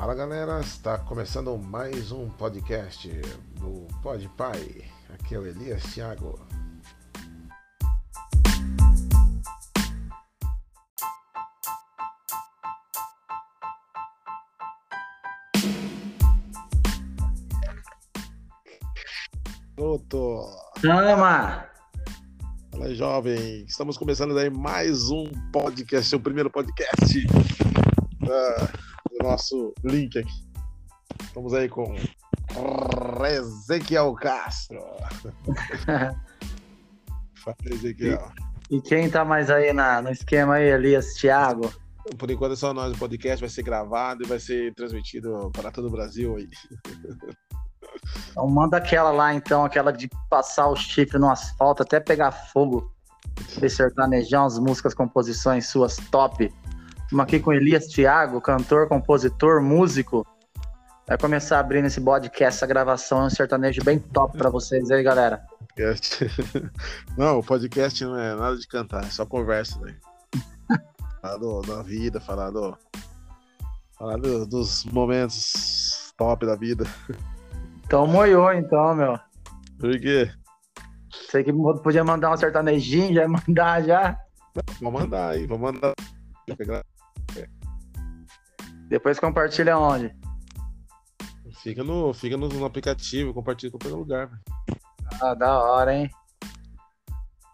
Fala galera, está começando mais um podcast do Pod Pai. Aqui é o Elias Thiago. Doutor. Chama! Fala jovem, estamos começando aí mais um podcast, o primeiro podcast do nosso link aqui. Estamos aí com Ezequiel Castro. Fala Ezequiel. E quem tá mais aí na, no esquema aí, Elias Thiago? Por enquanto é só nós, o podcast vai ser gravado e vai ser transmitido para todo o Brasil aí. Então manda aquela lá então, aquela de passar o chifre no asfalto até pegar fogo. De sertanejão, as músicas, composições suas top. Estamos aqui com Elias Thiago, cantor, compositor, músico. Vai começar abrindo esse podcast, essa gravação, um sertanejo bem top para vocês aí, galera. Não, o podcast não é nada de cantar, é só conversa, né? falar do, da vida, falar, do, falar do, dos momentos top da vida. Então moiou, então, meu. Por quê? Sei que podia mandar um sertanejinho, já mandar já. Vou mandar aí, vou mandar. Depois compartilha onde? Fica no, fica no, no aplicativo, compartilha em qualquer lugar. Véio. Ah, da hora, hein?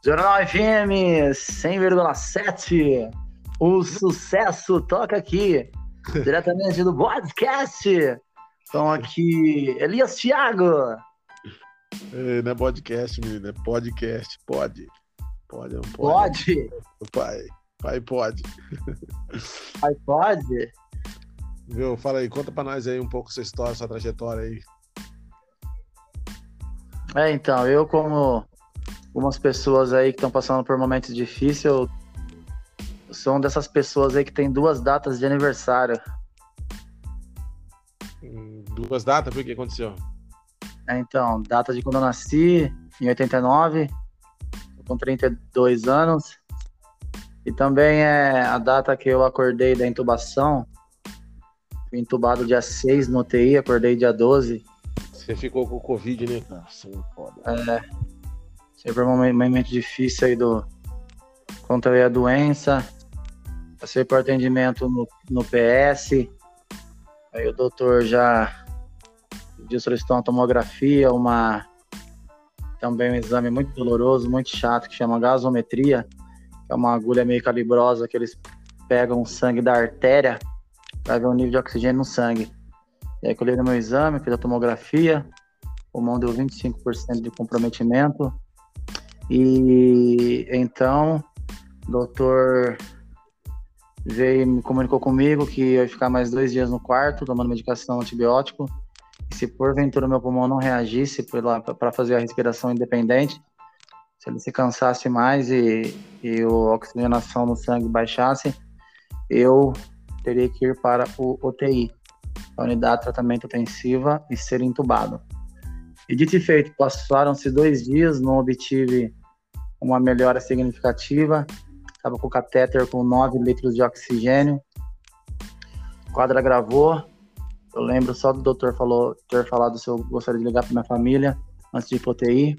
Jornal FM 100,7. O sucesso toca aqui. diretamente do podcast. Estão aqui Elias Thiago. É, não é podcast, menino, é podcast. Pode. Pode, não pode. Pode? Pai. Pai pode. Pai pode? Viu? Fala aí, conta pra nós aí um pouco sua história, sua trajetória aí. É, então, eu como algumas pessoas aí que estão passando por momentos difíceis, eu sou uma dessas pessoas aí que tem duas datas de aniversário. Hum, duas datas? Por que aconteceu? É, então, data de quando eu nasci, em 89, com 32 anos. E também é a data que eu acordei da intubação, Fui entubado dia 6 no UTI, acordei dia 12. Você ficou com Covid, né, cara? foda. É. Sempre um momento difícil aí do. Contra a doença. Passei por atendimento no, no PS. Aí o doutor já pediu solicitou uma tomografia, uma. Também um exame muito doloroso, muito chato, que chama gasometria, é uma agulha meio calibrosa que eles pegam o sangue da artéria para ver o nível de oxigênio no sangue. E aí colhei no meu exame, fiz a tomografia, o pulmão deu 25% de comprometimento. E então o doutor veio e me comunicou comigo que eu ia ficar mais dois dias no quarto tomando medicação antibiótico. E se porventura meu pulmão não reagisse para fazer a respiração independente, se ele se cansasse mais e, e a oxigenação no sangue baixasse, eu teria que ir para o UTI, a unidade de tratamento intensiva, e ser entubado. E dito e feito, passaram-se dois dias, não obtive uma melhora significativa, estava com o catéter com 9 litros de oxigênio, o quadro agravou, eu lembro só do doutor falou, ter falado se eu gostaria de ligar para minha família antes de ir para UTI,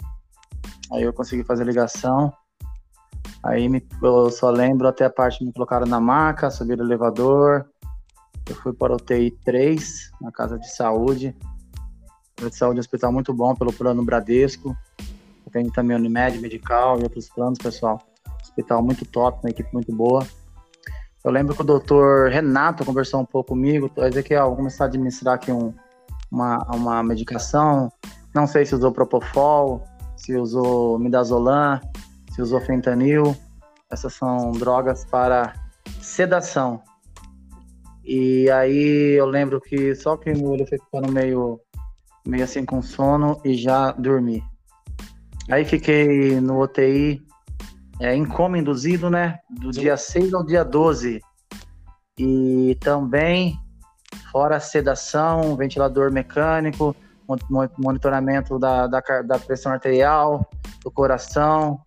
aí eu consegui fazer ligação, Aí me, eu só lembro até a parte que me colocaram na maca, subir o elevador. Eu fui para o TI 3, na casa de saúde. Casa de saúde um hospital muito bom pelo plano Bradesco. Tem também Unimed, Medical e outros planos, pessoal. Hospital muito top, uma equipe muito boa. Eu lembro que o doutor Renato conversou um pouco comigo. Ezequiel, vou começar a administrar aqui um, uma, uma medicação. Não sei se usou Propofol, se usou Midazolam, se usou fentanil. Essas são drogas para sedação. E aí eu lembro que só que o olho foi ficando meio, meio assim com sono e já dormi. Aí fiquei no UTI é, em coma induzido, né? Do Sim. dia 6 ao dia 12. E também, fora sedação, ventilador mecânico, monitoramento da, da, da pressão arterial, do coração,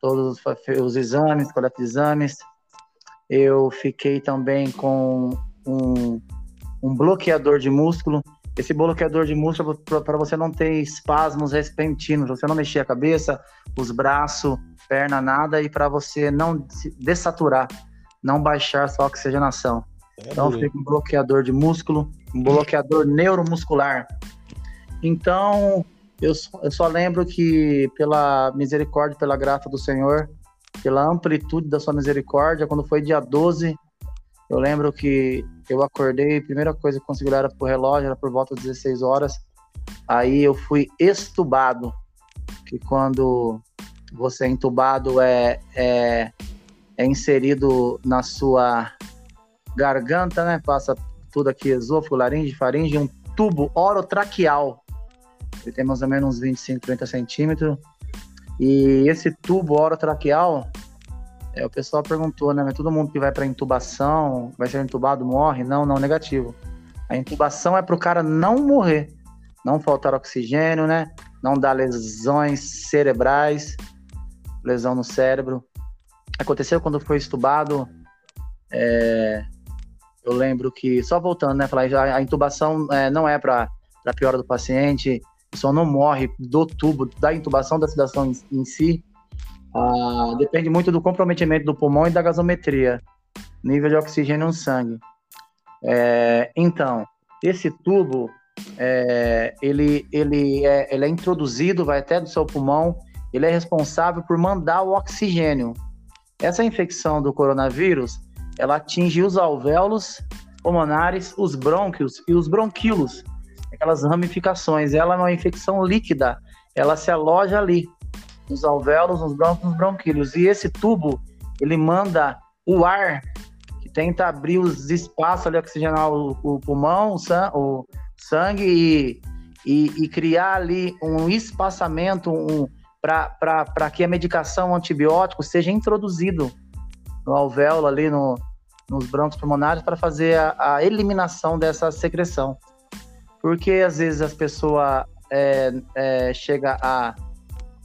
todos os exames, coleta de exames. Eu fiquei também com um, um bloqueador de músculo. Esse bloqueador de músculo para você não ter espasmos repentinos, você não mexer a cabeça, os braços, perna, nada, e para você não dessaturar, não baixar sua oxigenação. É então fica um bloqueador de músculo, um bloqueador neuromuscular. Então, eu, eu só lembro que pela misericórdia, pela graça do Senhor, pela amplitude da sua misericórdia, quando foi dia 12, eu lembro que eu acordei, a primeira coisa que consegui olhar era pro relógio, era por volta das 16 horas. Aí eu fui estubado, que quando você é entubado é, é, é inserido na sua garganta, né? Passa tudo aqui, esôfago, laringe, faringe, um tubo orotraqueal. Ele tem mais ou menos uns 25, 30 centímetros. E esse tubo orotraqueal, é, o pessoal perguntou, né? Mas todo mundo que vai para intubação, vai ser intubado, morre? Não, não, negativo. A intubação é para o cara não morrer, não faltar oxigênio, né? Não dar lesões cerebrais, lesão no cérebro. Aconteceu quando foi estubado, é, eu lembro que, só voltando, né? Falar, a, intubação é, não é para piora do paciente, só não morre do tubo, da intubação, da sedação em, em si, ah, depende muito do comprometimento do pulmão e da gasometria, nível de oxigênio no sangue. É, então, esse tubo, é, ele, ele, é, ele é introduzido, vai até do seu pulmão, ele é responsável por mandar o oxigênio. Essa infecção do coronavírus, ela atinge os alvéolos pulmonares, os brônquios e os bronquíolos, aquelas ramificações. Ela é uma infecção líquida, ela se aloja ali nos alvéolos, nos brônquios, nos bronquíolos. E esse tubo, ele manda o ar que tenta abrir os espaços ali, oxigenar o, o pulmão, o, san, o sangue e, e, e, criar ali um espaçamento um, para que a medicação antibiótico seja introduzido no alvéolo ali, no, nos brônquios pulmonares, para fazer a, a, eliminação dessa secreção. Porque às vezes as pessoas é, é, chega a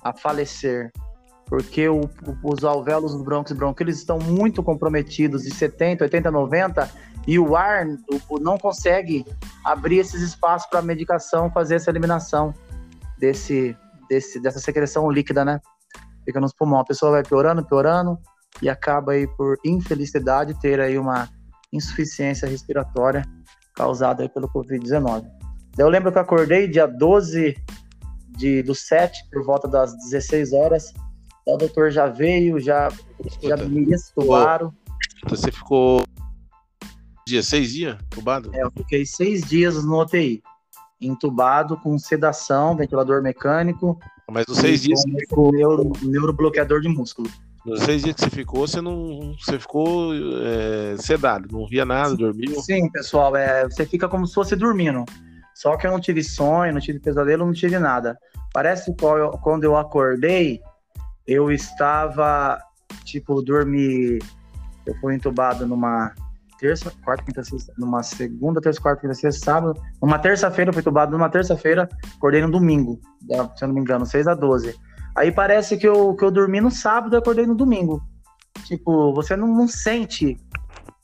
a falecer, porque o, os alvéolos dos brônquios e bronquíolos estão muito comprometidos, de 70, 80, 90, e o ar o, não consegue abrir esses espaços para a medicação fazer essa eliminação desse, desse, dessa secreção líquida, né? Fica nos pulmões. A pessoa vai piorando, piorando, e acaba aí, por infelicidade, ter aí uma insuficiência respiratória causada aí pelo Covid-19. Eu lembro que eu acordei dia 12 de, do 7, por volta das 16 horas. o doutor já veio, já, já me estubaram. Você ficou dia, seis dias entubado? É, eu fiquei seis dias no UTI. Entubado com sedação, ventilador mecânico. Mas nos seis dias. Com neuro, neurobloqueador de músculo. Nos seis dias que você ficou, você não. Você ficou é, sedado, não via nada, dormiu? Sim, pessoal, é, você fica como se fosse dormindo. Só que eu não tive sonho, não tive pesadelo, não tive nada. Parece que quando eu acordei, eu estava, tipo, dormi. Eu fui entubado numa terça, quarta, quinta, sexta, numa segunda, terça, quarta, quinta, sexta, sábado. Numa terça-feira, eu fui entubado numa terça-feira, acordei no domingo, se eu não me engano, 6 a 12. Aí parece que eu, que eu dormi no sábado e acordei no domingo. Tipo, você não, não sente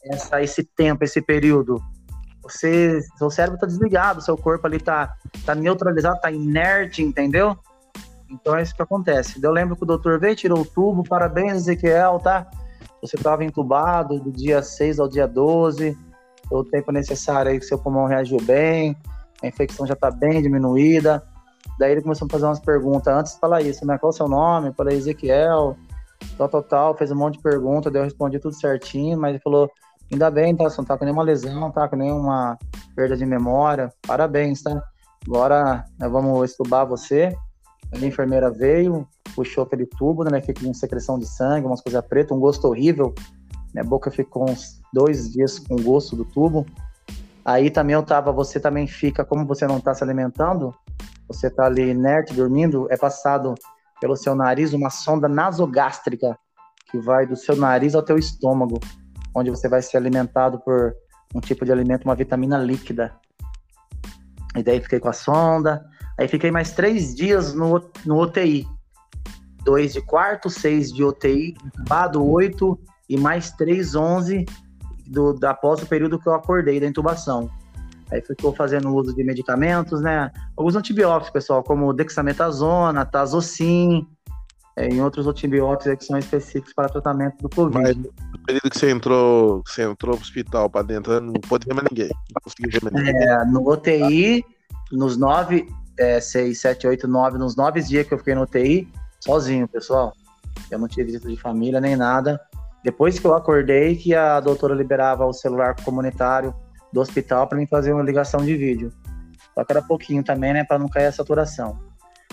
essa, esse tempo, esse período. Você, seu cérebro tá desligado, seu corpo ali tá, tá neutralizado, tá inerte, entendeu? Então é isso que acontece. Eu lembro que o doutor veio, tirou o tubo, parabéns, Ezequiel, tá? Você estava entubado do dia 6 ao dia 12, o tempo necessário aí que seu pulmão reagiu bem, a infecção já tá bem diminuída. Daí ele começou a fazer umas perguntas antes de falar isso, né? Qual o seu nome? Falei, Ezequiel, tal, tal, tal. Fez um monte de perguntas, daí eu respondi tudo certinho, mas ele falou, Ainda bem, tá? Você não tá com nenhuma lesão, tá com nenhuma perda de memória. Parabéns, tá? Agora nós vamos estubar você. A enfermeira veio, puxou aquele tubo, né? Fica com secreção de sangue, umas coisas pretas, um gosto horrível. Minha boca ficou uns dois dias com gosto do tubo. Aí também eu tava, você também fica, como você não tá se alimentando, você tá ali inerte, dormindo, é passado pelo seu nariz uma sonda nasogástrica que vai do seu nariz ao teu estômago onde você vai ser alimentado por um tipo de alimento, uma vitamina líquida. E daí fiquei com a sonda. Aí fiquei mais três dias no, no UTI. Dois de quarto, seis de UTI, incubado, oito, e mais três, onze do, após o período que eu acordei da intubação. Aí ficou fazendo uso de medicamentos, né? Alguns antibióticos, pessoal, como dexametasona, tazocin, é, em outros antibióticos que são específicos para tratamento do Covid. Mas no período que você entrou, você entrou no hospital para dentro, não pôde ver mais ninguém. Não conseguia ver mais ninguém. É, no UTI, nos nove, é, seis, sete, oito, nove, nos nove dias que eu fiquei no UTI, sozinho, pessoal. Eu não tinha visita de família nem nada. Depois que eu acordei, que a doutora liberava o celular comunitário do hospital para mim fazer uma ligação de vídeo. Só que era pouquinho também, né, para não cair a saturação.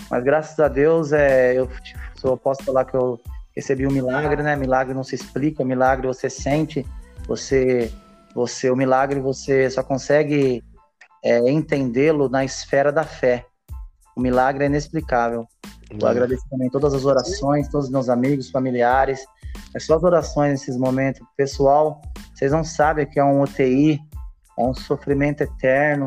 Mas graças a Deus, é, eu só posso falar que eu recebi um milagre, né? Milagre não se explica, milagre você sente, você, você, o milagre você só consegue é, entendê-lo na esfera da fé. O milagre é inexplicável. Eu agradeço também todas as orações, todos os meus amigos, familiares. É só as orações nesses momentos. Pessoal, vocês não sabem que é um UTI, é um sofrimento eterno.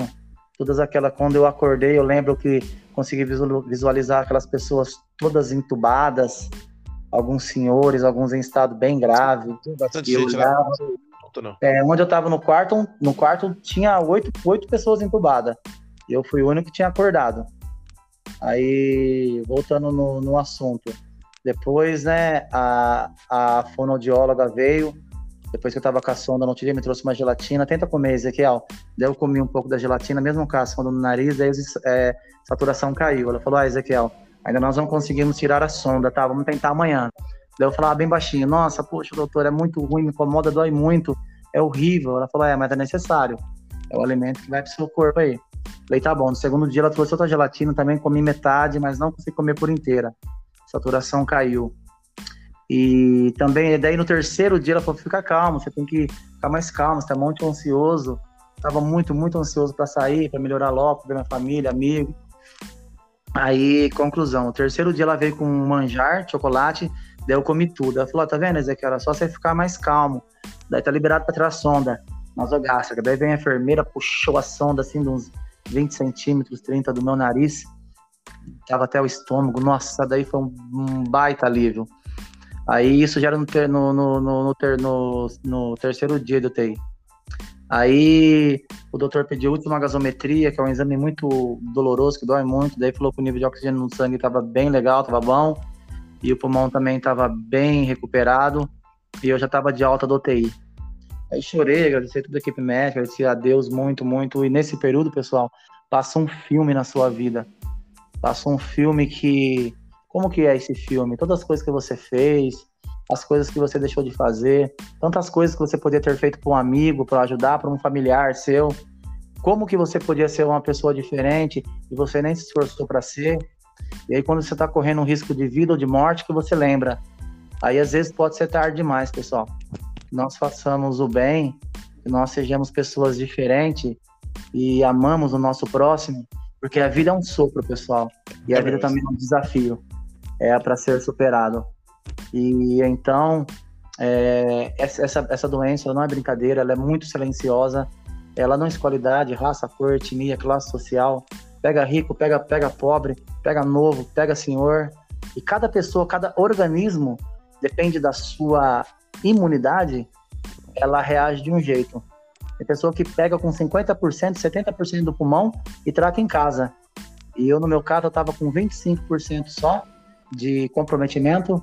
Todas aquelas, quando eu acordei, eu lembro que consegui visualizar aquelas pessoas todas entubadas, alguns senhores, alguns em estado bem grave. Bastante gente, né? olhava, né? É, onde eu estava no quarto, no quarto tinha oito, oito pessoas entubadas. Eu fui o único que tinha acordado. Aí, voltando no, no assunto. Depois, né, a, a fonoaudióloga veio, depois que eu tava a sonda no tirei, me trouxe uma gelatina. Tenta comer, Ezequiel. Daí eu comi um pouco da gelatina, mesmo sonda no nariz, daí a é, saturação caiu. Ela falou, ah, Ezequiel, ainda nós não conseguimos tirar a sonda, tá? Vamos tentar amanhã. Daí eu falava bem baixinho, nossa, poxa, doutor, é muito ruim, me incomoda, dói muito, é horrível. Ela falou, é, mas é necessário. É o alimento que vai pro seu corpo aí. Falei, tá bom. No segundo dia ela trouxe outra gelatina, também comi metade, mas não consegui comer por inteira. Saturação caiu. E também, daí no terceiro dia ela falou: fica calmo, você tem que ficar mais calmo, você tá muito ansioso. Tava muito, muito ansioso para sair, para melhorar logo, ver minha família, amigo. Aí, conclusão: o terceiro dia ela veio com um manjar, chocolate, daí eu comi tudo. Ela falou: tá vendo, Ezequiel? Era só você ficar mais calmo. Daí tá liberado para tirar a sonda nasogástrica. Daí vem a enfermeira, puxou a sonda assim de uns 20 centímetros, 30 do meu nariz. Tava até o estômago. Nossa, daí foi um baita alívio. Aí isso já era no, ter, no, no, no, ter, no, no terceiro dia do TI. Aí o doutor pediu última gasometria, que é um exame muito doloroso, que dói muito. Daí falou que o nível de oxigênio no sangue estava bem legal, estava bom. E o pulmão também estava bem recuperado. E eu já estava de alta do UTI. Aí chorei, agradeci toda a equipe médica, agradeci a Deus muito, muito. E nesse período, pessoal, passa um filme na sua vida. Passa um filme que como que é esse filme, todas as coisas que você fez, as coisas que você deixou de fazer, tantas coisas que você podia ter feito para um amigo, para ajudar, para um familiar seu, como que você podia ser uma pessoa diferente e você nem se esforçou para ser. E aí quando você está correndo um risco de vida ou de morte, que você lembra. Aí às vezes pode ser tarde demais, pessoal. Nós façamos o bem, que nós sejamos pessoas diferentes e amamos o nosso próximo, porque a vida é um sopro, pessoal. E a vida também é um desafio é para ser superado. E então, é, essa, essa doença não é brincadeira, ela é muito silenciosa, ela não escolhe idade, raça, cor, etnia, classe social, pega rico, pega, pega pobre, pega novo, pega senhor, e cada pessoa, cada organismo, depende da sua imunidade, ela reage de um jeito. Tem pessoa que pega com 50%, 70% do pulmão e trata em casa. E eu, no meu caso, eu tava com 25% só, de comprometimento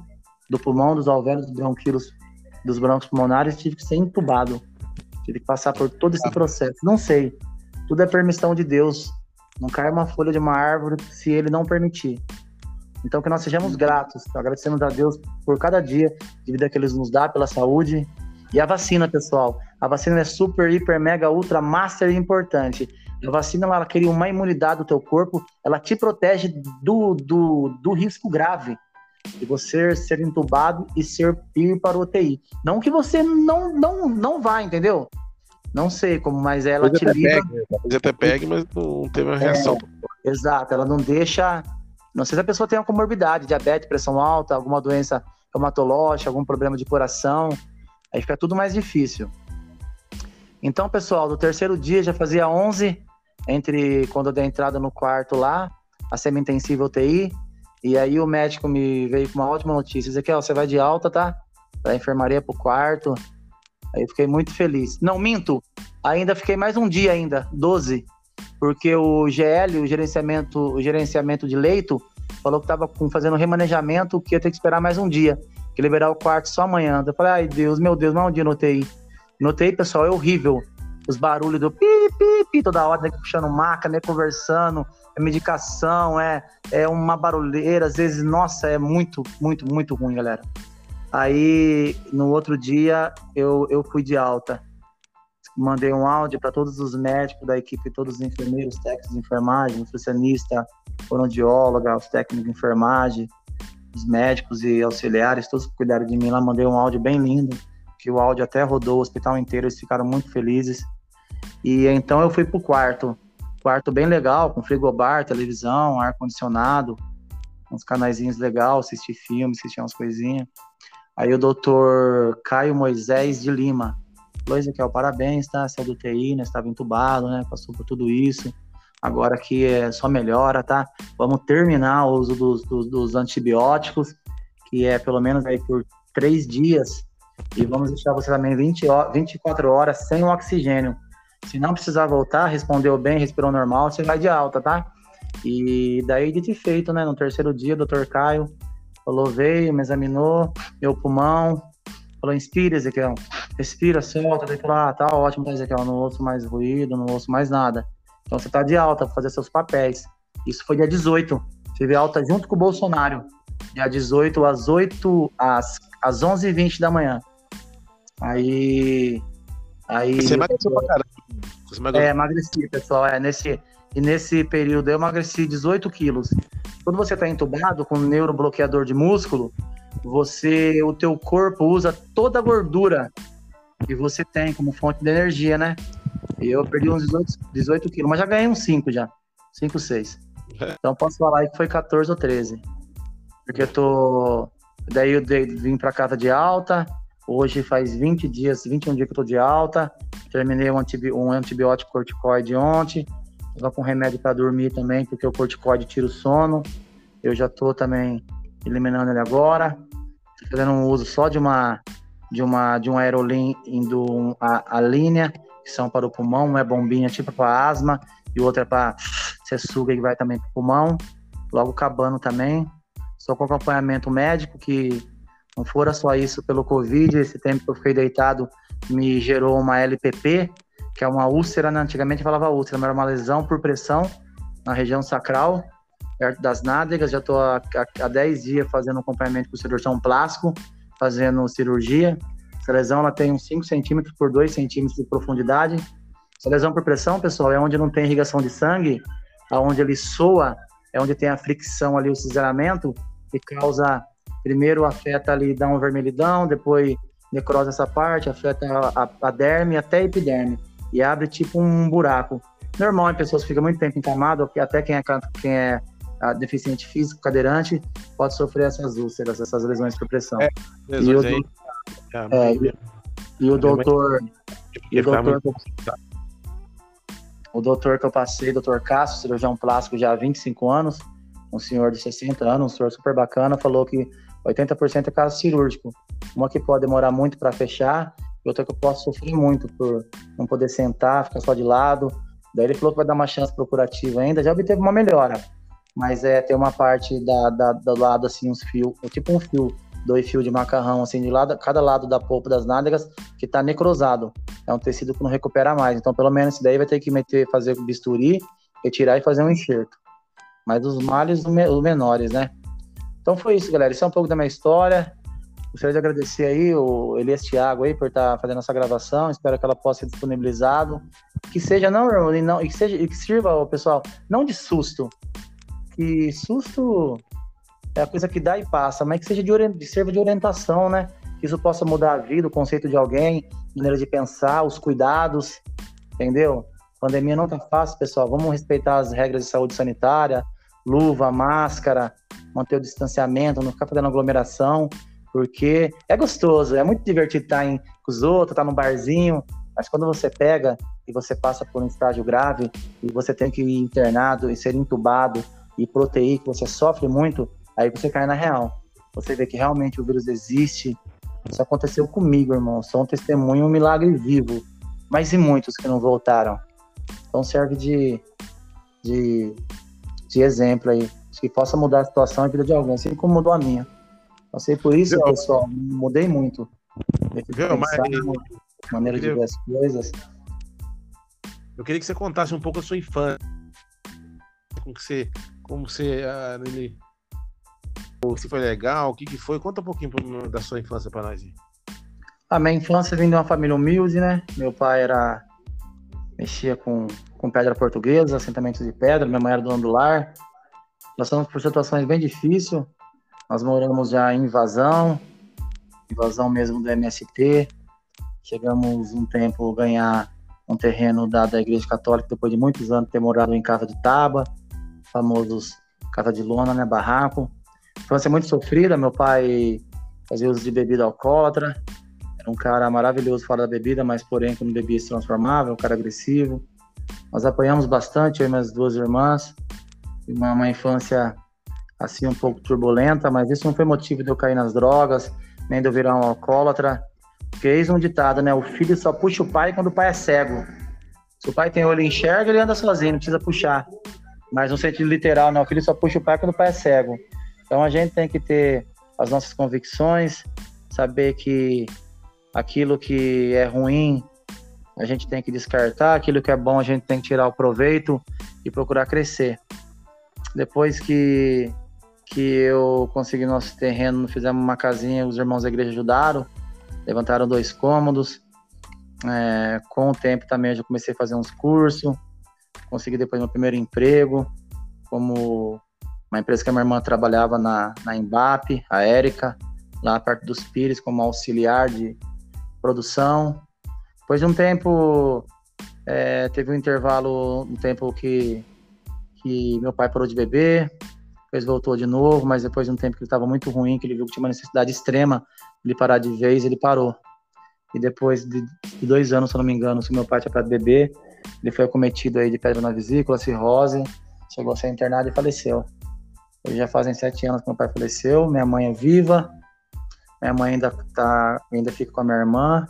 do pulmão, dos alvéolos, dos bronquíolos, dos broncos pulmonares, tive que ser entubado. Tive que passar por todo esse processo. Não sei. Tudo é permissão de Deus. Não cai uma folha de uma árvore se ele não permitir. Então que nós sejamos gratos, agradecemos a Deus por cada dia de vida que ele nos dá, pela saúde. E a vacina, pessoal. A vacina é super, hiper, mega, ultra, master importante. A vacina ela cria uma imunidade do teu corpo, ela te protege do, do, do risco grave de você ser entubado e ser ir para o UTI. Não que você não não não vá, entendeu? Não sei como, mas ela te livra. Pode até pegue, mas não teve uma reação. É, exato, ela não deixa. Não sei se a pessoa tem uma comorbidade, diabetes, pressão alta, alguma doença reumatológica, algum problema de coração, aí fica tudo mais difícil. Então, pessoal, do terceiro dia já fazia 11 entre quando eu dei entrada no quarto lá, a semi-intensiva UTI, e aí o médico me veio com uma ótima notícia, Ezequiel, você vai de alta, tá? Da enfermaria pro quarto. Aí eu fiquei muito feliz. Não, minto! Ainda fiquei mais um dia ainda, 12, porque o GL, o gerenciamento, o gerenciamento de leito, falou que estava fazendo remanejamento, que ia ter que esperar mais um dia, que liberar o quarto só amanhã. Eu falei, ai Deus, meu Deus, mais um dia notei. Notei, pessoal, é horrível. Os barulhos do pi, pi, pi, toda hora, né, puxando maca, né, conversando, é medicação, é, é uma barulheira, às vezes, nossa, é muito, muito, muito ruim, galera. Aí, no outro dia, eu, eu fui de alta. Mandei um áudio para todos os médicos da equipe, todos os enfermeiros, técnicos de enfermagem, nutricionista, fonoaudióloga, os técnicos de enfermagem, os médicos e auxiliares, todos cuidaram de mim lá. Mandei um áudio bem lindo, que o áudio até rodou o hospital inteiro, eles ficaram muito felizes. E então eu fui pro quarto. Quarto bem legal, com frigobar, televisão, ar-condicionado, uns canaizinhos legais, assistir filme, assistir umas coisinhas. Aí o doutor Caio Moisés de Lima. Falou, Ezequiel, parabéns, tá? Você é do TI, né? Estava entubado, né? Passou por tudo isso. Agora aqui é só melhora, tá? Vamos terminar o uso dos, dos, dos antibióticos, que é pelo menos aí por três dias. E vamos deixar você também 20, 24 horas sem o oxigênio. Se não precisar voltar, respondeu bem, respirou normal, você vai de alta, tá? E daí, de feito, né? No terceiro dia, doutor Caio Falou, veio, me examinou, meu pulmão. Falou, inspira, Ezequiel. Respira, solta. Daí falou, ah, tá ótimo, Ezequiel. Não ouço mais ruído, não ouço mais nada. Então você tá de alta fazer seus papéis. Isso foi dia 18. Tive alta junto com o Bolsonaro. Dia 18, às 8, às, às 11h20 da manhã. Aí. Aí. Você emagreceu pra caramba. É, emagreci, pessoal. É, nesse, e nesse período eu emagreci 18 quilos. Quando você está entubado com neurobloqueador de músculo, você, o teu corpo usa toda a gordura que você tem como fonte de energia, né? E eu perdi uns 18, 18 quilos, mas já ganhei uns 5 já. 5, 6. É. Então posso falar aí que foi 14 ou 13. Porque eu tô. Daí eu vim pra casa de alta. Hoje faz 20 dias, 21 dias que eu tô de alta. Terminei um, antibi um antibiótico corticoide ontem. Tava com remédio para dormir também, porque o corticóide tira o sono. Eu já tô também eliminando ele agora. Fazendo um uso só de uma de uma de um aerolim indo a, a linha, que são para o pulmão, uma é bombinha tipo para asma e outra é para você suga e vai também para o pulmão. Logo acabando também. Só com acompanhamento médico que não fora só isso pelo Covid, esse tempo que eu fiquei deitado me gerou uma LPP, que é uma úlcera, né? antigamente falava úlcera, mas era uma lesão por pressão na região sacral, perto das nádegas. Já estou há, há 10 dias fazendo acompanhamento com o cirurgião plástico, fazendo cirurgia. Essa lesão ela tem uns 5 centímetros por 2 centímetros de profundidade. Essa lesão por pressão, pessoal, é onde não tem irrigação de sangue, aonde ele soa, é onde tem a fricção ali, o cisalhamento, que causa, primeiro afeta ali, dá uma vermelhidão, depois necrose essa parte, afeta a, a, a derme até a epiderme e abre tipo um buraco. Normal em pessoas que ficam muito tempo encamadas, até quem é, quem é ah, deficiente físico, cadeirante, pode sofrer essas úlceras, essas lesões por pressão. É, e, o, é, e, e o doutor. E o doutor, o doutor que eu passei, doutor Cássio, cirurgião plástico já há 25 anos, um senhor de 60 anos, um senhor super bacana, falou que 80% é caso cirúrgico. Uma que pode demorar muito para fechar e outra que eu posso sofrer muito por não poder sentar, ficar só de lado. Daí ele falou que vai dar uma chance procurativa ainda, já obteve uma melhora, mas é tem uma parte da, da do lado assim uns fios, tipo um fio, dois fios de macarrão assim de lado, cada lado da polpa das nádegas que está necrosado. É um tecido que não recupera mais, então pelo menos daí vai ter que meter, fazer bisturi, retirar e fazer um enxerto. Mas os males os menores, né? Então foi isso, galera. Isso é um pouco da minha história. Gostaria de agradecer aí o Elias Thiago aí por estar fazendo essa gravação. Espero que ela possa ser disponibilizado. Que seja não, não que seja que sirva, pessoal, não de susto. Que susto é a coisa que dá e passa, mas que seja de, de de orientação, né? Que isso possa mudar a vida, o conceito de alguém, maneira de pensar, os cuidados, entendeu? pandemia não tá fácil, pessoal. Vamos respeitar as regras de saúde sanitária, luva, máscara, manter o distanciamento, não ficar fazendo aglomeração porque é gostoso, é muito divertido estar em, com os outros, estar num barzinho, mas quando você pega e você passa por um estágio grave e você tem que ir internado e ser entubado e proteir, que você sofre muito, aí você cai na real. Você vê que realmente o vírus existe. Isso aconteceu comigo, irmão. Sou um testemunho, um milagre vivo. mas e muitos que não voltaram. Então serve de, de, de exemplo aí, que possa mudar a situação e a vida de alguém, assim como mudou a minha. Passei por isso, Viu? pessoal, mudei muito. Viu, mas... maneira de ver as coisas. Eu queria que você contasse um pouco a sua infância. Como você, como você, ah, ele, se foi legal, o que que foi? Conta um pouquinho da sua infância para nós. A minha infância vem de uma família humilde, né? Meu pai era mexia com, com pedra portuguesa, assentamentos de pedra, minha mãe era dona do lar. Passamos por situações bem difíceis. Nós moramos já em invasão, invasão mesmo do MST. Chegamos um tempo a ganhar um terreno da, da Igreja Católica depois de muitos anos ter morado em casa de tábua, famosos casa de lona, né, barraco. Infância muito sofrida, meu pai fazia uso de bebida alcoólatra, um cara maravilhoso fora da bebida, mas porém quando bebia se transformava, um cara agressivo. Nós apanhamos bastante, eu e minhas duas irmãs, uma, uma infância assim um pouco turbulenta, mas isso não foi motivo de eu cair nas drogas, nem de eu virar um alcoólatra. Porque eis um ditado, né? O filho só puxa o pai quando o pai é cego. Se o pai tem olho e enxerga, ele anda sozinho, não precisa puxar. Mas no sentido literal, não, o filho só puxa o pai quando o pai é cego. Então a gente tem que ter as nossas convicções, saber que aquilo que é ruim a gente tem que descartar, aquilo que é bom a gente tem que tirar o proveito e procurar crescer. Depois que que eu consegui nosso terreno, fizemos uma casinha, os irmãos da igreja ajudaram, levantaram dois cômodos. É, com o tempo também eu já comecei a fazer uns cursos, consegui depois meu primeiro emprego, como uma empresa que a minha irmã trabalhava na, na Embap, a Érica, lá perto dos Pires, como auxiliar de produção. Depois de um tempo, é, teve um intervalo, um tempo que, que meu pai parou de beber, depois voltou de novo, mas depois de um tempo que ele estava muito ruim, que ele viu que tinha uma necessidade extrema ele parar de vez, ele parou. E depois de, de dois anos, se eu não me engano, se meu pai tinha parado de beber, ele foi acometido aí de pedra na vesícula, cirrose, chegou a ser internado e faleceu. Hoje já fazem sete anos que meu pai faleceu, minha mãe é viva, minha mãe ainda, tá, ainda fica com a minha irmã,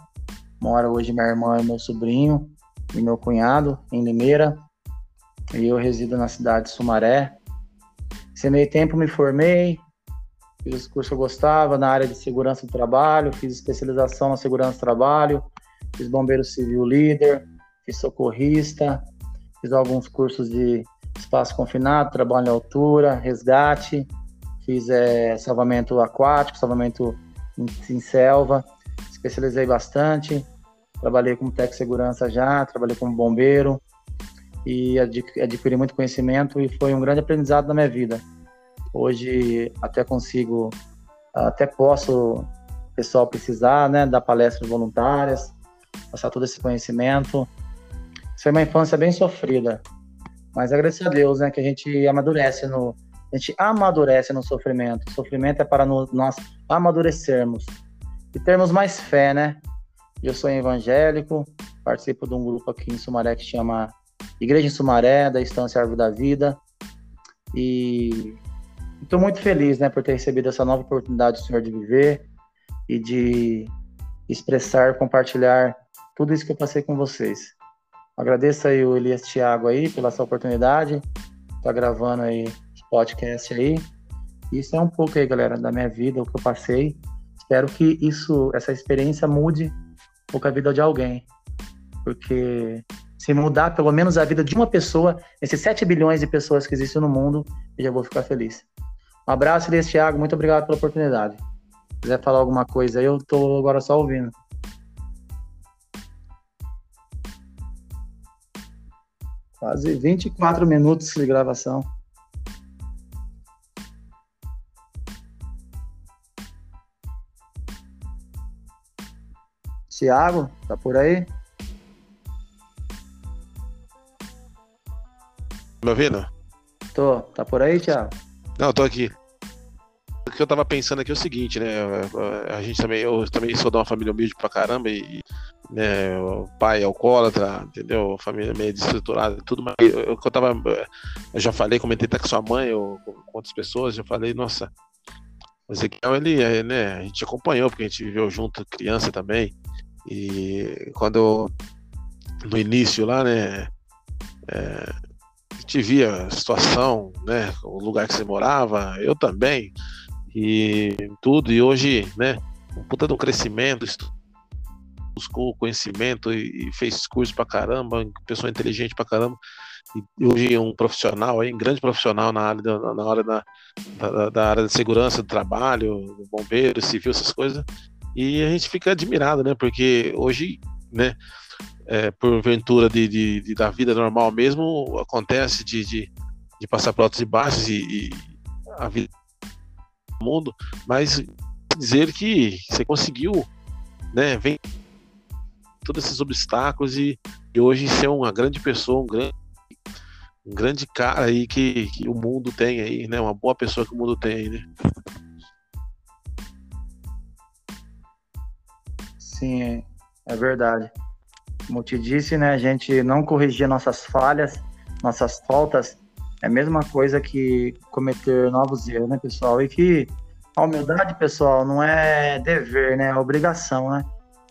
mora hoje minha irmã e meu sobrinho e meu cunhado em Limeira, e eu resido na cidade de Sumaré, Nesse meio tempo me formei, fiz os cursos que eu gostava na área de segurança do trabalho, fiz especialização na segurança do trabalho, fiz bombeiro civil líder, fiz socorrista, fiz alguns cursos de espaço confinado, trabalho em altura, resgate, fiz é, salvamento aquático, salvamento em, em, selva, especializei bastante, trabalhei como técnico segurança já, trabalhei como bombeiro, e adquiri muito conhecimento e foi um grande aprendizado na minha vida. Hoje até consigo, até posso, pessoal precisar, né, dar palestras voluntárias, passar todo esse conhecimento. Foi uma infância bem sofrida, mas agradecer a Deus, né, que a gente amadurece no, a gente amadurece no sofrimento. O sofrimento é para nós amadurecermos e termos mais fé, né? Eu sou evangélico, participo de um grupo aqui em Sumaré que chama Igreja em Sumaré, da Estância Árvore da Vida. E estou muito feliz né, por ter recebido essa nova oportunidade do Senhor de viver e de expressar, compartilhar tudo isso que eu passei com vocês. Agradeço aí o Elias Thiago aí pela essa oportunidade. Tá gravando aí podcast aí. Isso é um pouco aí, galera, da minha vida, o que eu passei. Espero que isso, essa experiência mude um pouco a vida de alguém. Porque se mudar pelo menos a vida de uma pessoa, esses 7 bilhões de pessoas que existem no mundo, eu já vou ficar feliz. Um abraço, Elias Thiago, muito obrigado pela oportunidade. Se quiser falar alguma coisa aí, eu tô agora só ouvindo. Quase 24 minutos de gravação. Tiago, tá por aí? Me ouvindo? Tô. Tá por aí, Thiago? Não, tô aqui. O que eu tava pensando aqui é o seguinte, né? A gente também, eu também sou de uma família humilde pra caramba e né, o pai é alcoólatra, entendeu? Família meio desestruturada, tudo mais. Eu, eu, tava, eu já falei, comentei até com sua mãe ou com outras pessoas, já falei, nossa, o Ezequiel, ele, né, a gente acompanhou, porque a gente viveu junto, criança também. E quando no início lá, né? É, te via a situação, né? O lugar que você morava, eu também, e tudo, e hoje, né? Um puta um crescimento, buscou conhecimento e, e fez curso pra caramba, pessoa inteligente pra caramba, e hoje um profissional, aí, um grande profissional na área, da, na área da, da, da área de segurança do trabalho, bombeiro, civil, essas coisas, e a gente fica admirado, né? Porque hoje, né? É, porventura de, de, de, da vida normal mesmo, acontece de, de, de passar por altos e baixos e, e a vida do mundo, mas dizer que você conseguiu, né? Vem todos esses obstáculos e, e hoje ser uma grande pessoa, um grande um grande cara aí que, que, o mundo tem aí, né? Uma boa pessoa que o mundo tem aí, né? Sim, é, verdade. Como eu te disse, né? A gente não corrigir nossas falhas, nossas faltas, é a mesma coisa que cometer novos erros, né, pessoal? E que a humildade, pessoal, não é dever, né? É obrigação, né?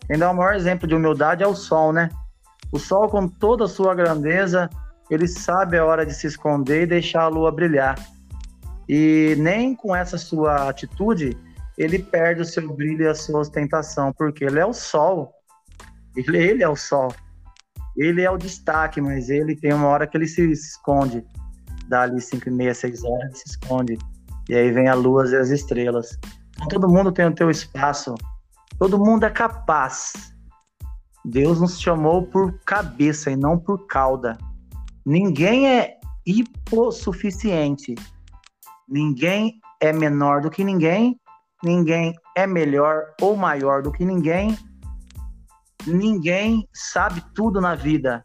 Quem dá o maior exemplo de humildade é o sol, né? O sol, com toda a sua grandeza, ele sabe a hora de se esconder e deixar a lua brilhar. E nem com essa sua atitude ele perde o seu brilho e a sua ostentação, porque ele é o sol. Ele, ele é o sol. Ele é o destaque, mas ele tem uma hora que ele se esconde. Dá ali 5 e meia, 6 horas, ele se esconde. E aí vem a lua e as estrelas. Então, todo mundo tem o seu espaço. Todo mundo é capaz. Deus nos chamou por cabeça e não por cauda. Ninguém é hipossuficiente. Ninguém é menor do que ninguém. Ninguém é melhor ou maior do que ninguém. Ninguém sabe tudo na vida.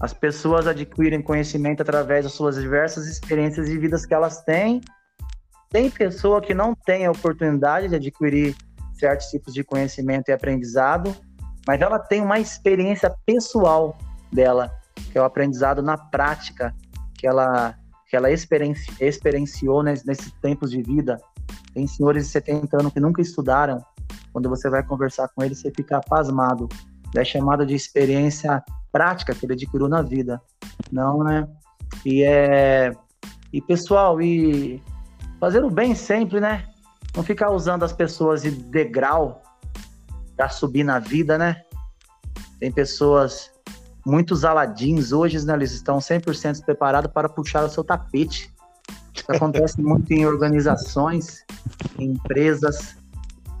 As pessoas adquirem conhecimento através das suas diversas experiências e vidas que elas têm. Tem pessoa que não tem a oportunidade de adquirir certos tipos de conhecimento e aprendizado, mas ela tem uma experiência pessoal dela que é o aprendizado na prática que ela, que ela experienci, experienciou nesses tempos de vida. Tem senhores de 70 anos que nunca estudaram. Quando você vai conversar com eles, você fica pasmado. É chamada de experiência prática que ele adquiriu na vida. Não, né? E é. E pessoal, e fazer o bem sempre, né? Não ficar usando as pessoas de degrau para subir na vida, né? Tem pessoas muitos aladins hoje, né, eles estão 100% preparados para puxar o seu tapete. Isso acontece muito em organizações, em empresas.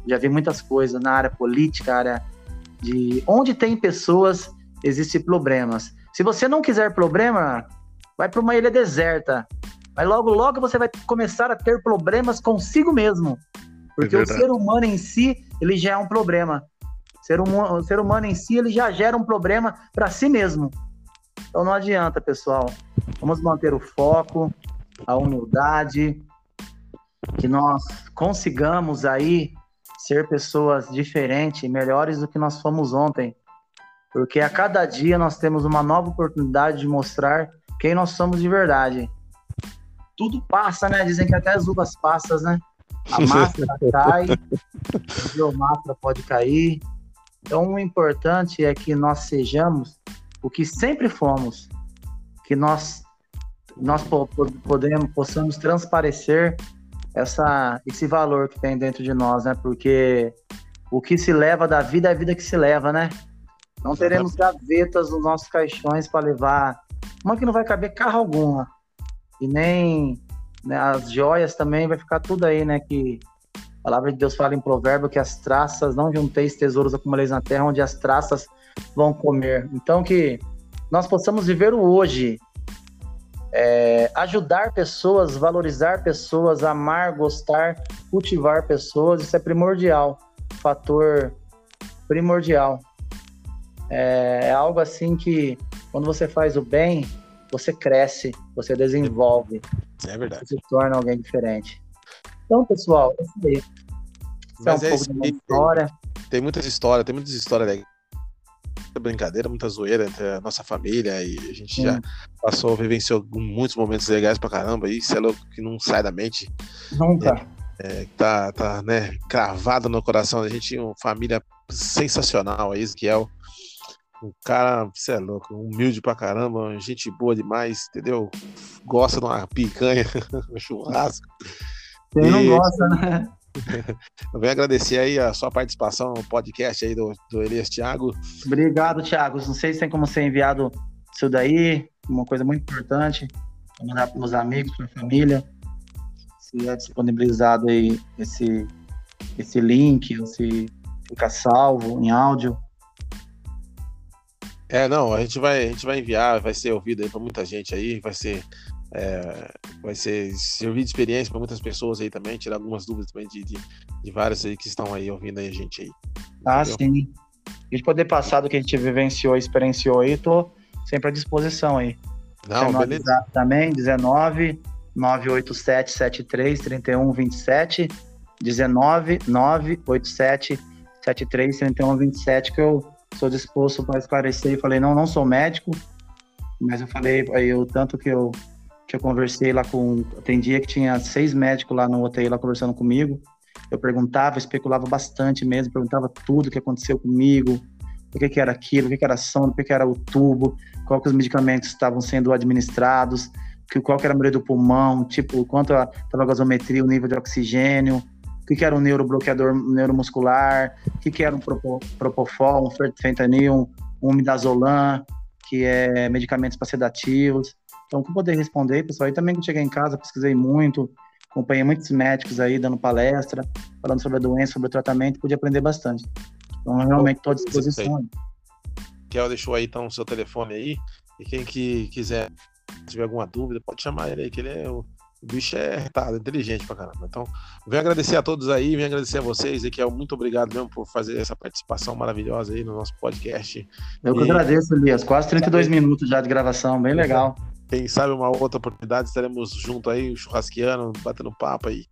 Já vi muitas coisas na área política, área de onde tem pessoas, existem problemas. Se você não quiser problema, vai para uma ilha deserta. Mas logo, logo você vai começar a ter problemas consigo mesmo. Porque é o ser humano em si, ele já é um problema ser humano, o ser humano em si ele já gera um problema para si mesmo. Então não adianta, pessoal. Vamos manter o foco, a humildade, que nós consigamos aí ser pessoas diferentes, melhores do que nós fomos ontem. Porque a cada dia nós temos uma nova oportunidade de mostrar quem nós somos de verdade. Tudo passa, né? Dizem que até as uvas passam, né? A máscara cai, a máscara pode cair, então, o importante é que nós sejamos o que sempre fomos, que nós nós podemos possamos transparecer essa esse valor que tem dentro de nós, né? Porque o que se leva da vida é a vida que se leva, né? Não teremos gavetas nos nossos caixões para levar uma que não vai caber carro alguma e nem né, as joias também vai ficar tudo aí, né? Que a palavra de Deus fala em provérbio que as traças, não junteis tesouros acumuleis na terra, onde as traças vão comer. Então que nós possamos viver o hoje, é, ajudar pessoas, valorizar pessoas, amar, gostar, cultivar pessoas, isso é primordial, fator primordial. É, é algo assim que quando você faz o bem, você cresce, você desenvolve. É verdade. Você se torna alguém diferente. Então, pessoal, é isso aí. Isso é um é pouco da história. Tem muitas histórias, tem muitas histórias legais. Muita brincadeira, muita zoeira entre a nossa família e a gente Sim. já passou, vivenciou muitos momentos legais pra caramba. E isso é louco que não sai da mente. Nunca. É, é, tá, tá né, cravado no coração. A gente tinha uma família sensacional, a Ezequiel. Um cara, você é louco, humilde pra caramba, gente boa demais, entendeu? Gosta de uma picanha, um churrasco. Quem não gosta, né? Eu venho agradecer aí a sua participação no podcast aí do, do Elias Thiago. Obrigado, Thiago. Não sei se tem como ser enviado isso daí, uma coisa muito importante, para mandar para os amigos, para a família. Se é disponibilizado aí esse, esse link, se fica salvo em áudio. É, não, a gente vai, a gente vai enviar, vai ser ouvido aí para muita gente aí, vai ser é, vai ser servir de experiência para muitas pessoas aí também, tirar algumas dúvidas também de, de, de várias aí que estão aí ouvindo aí a gente aí. Ah, sim. E de poder passar do que a gente vivenciou, experienciou aí, tô sempre à disposição aí. Não, Você beleza. Também, 19 987 73 31 27 19 987 73 31 27 que eu sou disposto para esclarecer e falei, não, não sou médico, mas eu falei aí o tanto que eu que eu conversei lá com. Tem dia que tinha seis médicos lá no UTI lá conversando comigo. Eu perguntava, especulava bastante mesmo, perguntava tudo o que aconteceu comigo, o que, que era aquilo, o que, que era sonda, o que, que era o tubo, qual que os medicamentos estavam sendo administrados, que, qual que era a maioria do pulmão, tipo, quanto estava a gasometria, o nível de oxigênio, o que, que era um neurobloqueador neuromuscular, o que, que era um propofol, um fentanil, um midazolam, que é medicamentos para sedativos. Então, para poder responder, pessoal, aí também que cheguei em casa, pesquisei muito, acompanhei muitos médicos aí dando palestra, falando sobre a doença, sobre o tratamento, pude aprender bastante. Então, realmente estou à disposição. Kel deixou aí então o seu telefone aí, e quem que quiser, tiver alguma dúvida, pode chamar ele aí, que ele é o, o bicho é retado, inteligente pra caramba. Então, venho agradecer a todos aí, venho agradecer a vocês, e é muito obrigado mesmo por fazer essa participação maravilhosa aí no nosso podcast. Eu que e... agradeço, Elias. Quase 32 minutos já de gravação, bem legal. Quem sabe uma outra oportunidade estaremos junto aí, churrasqueando, batendo papo aí.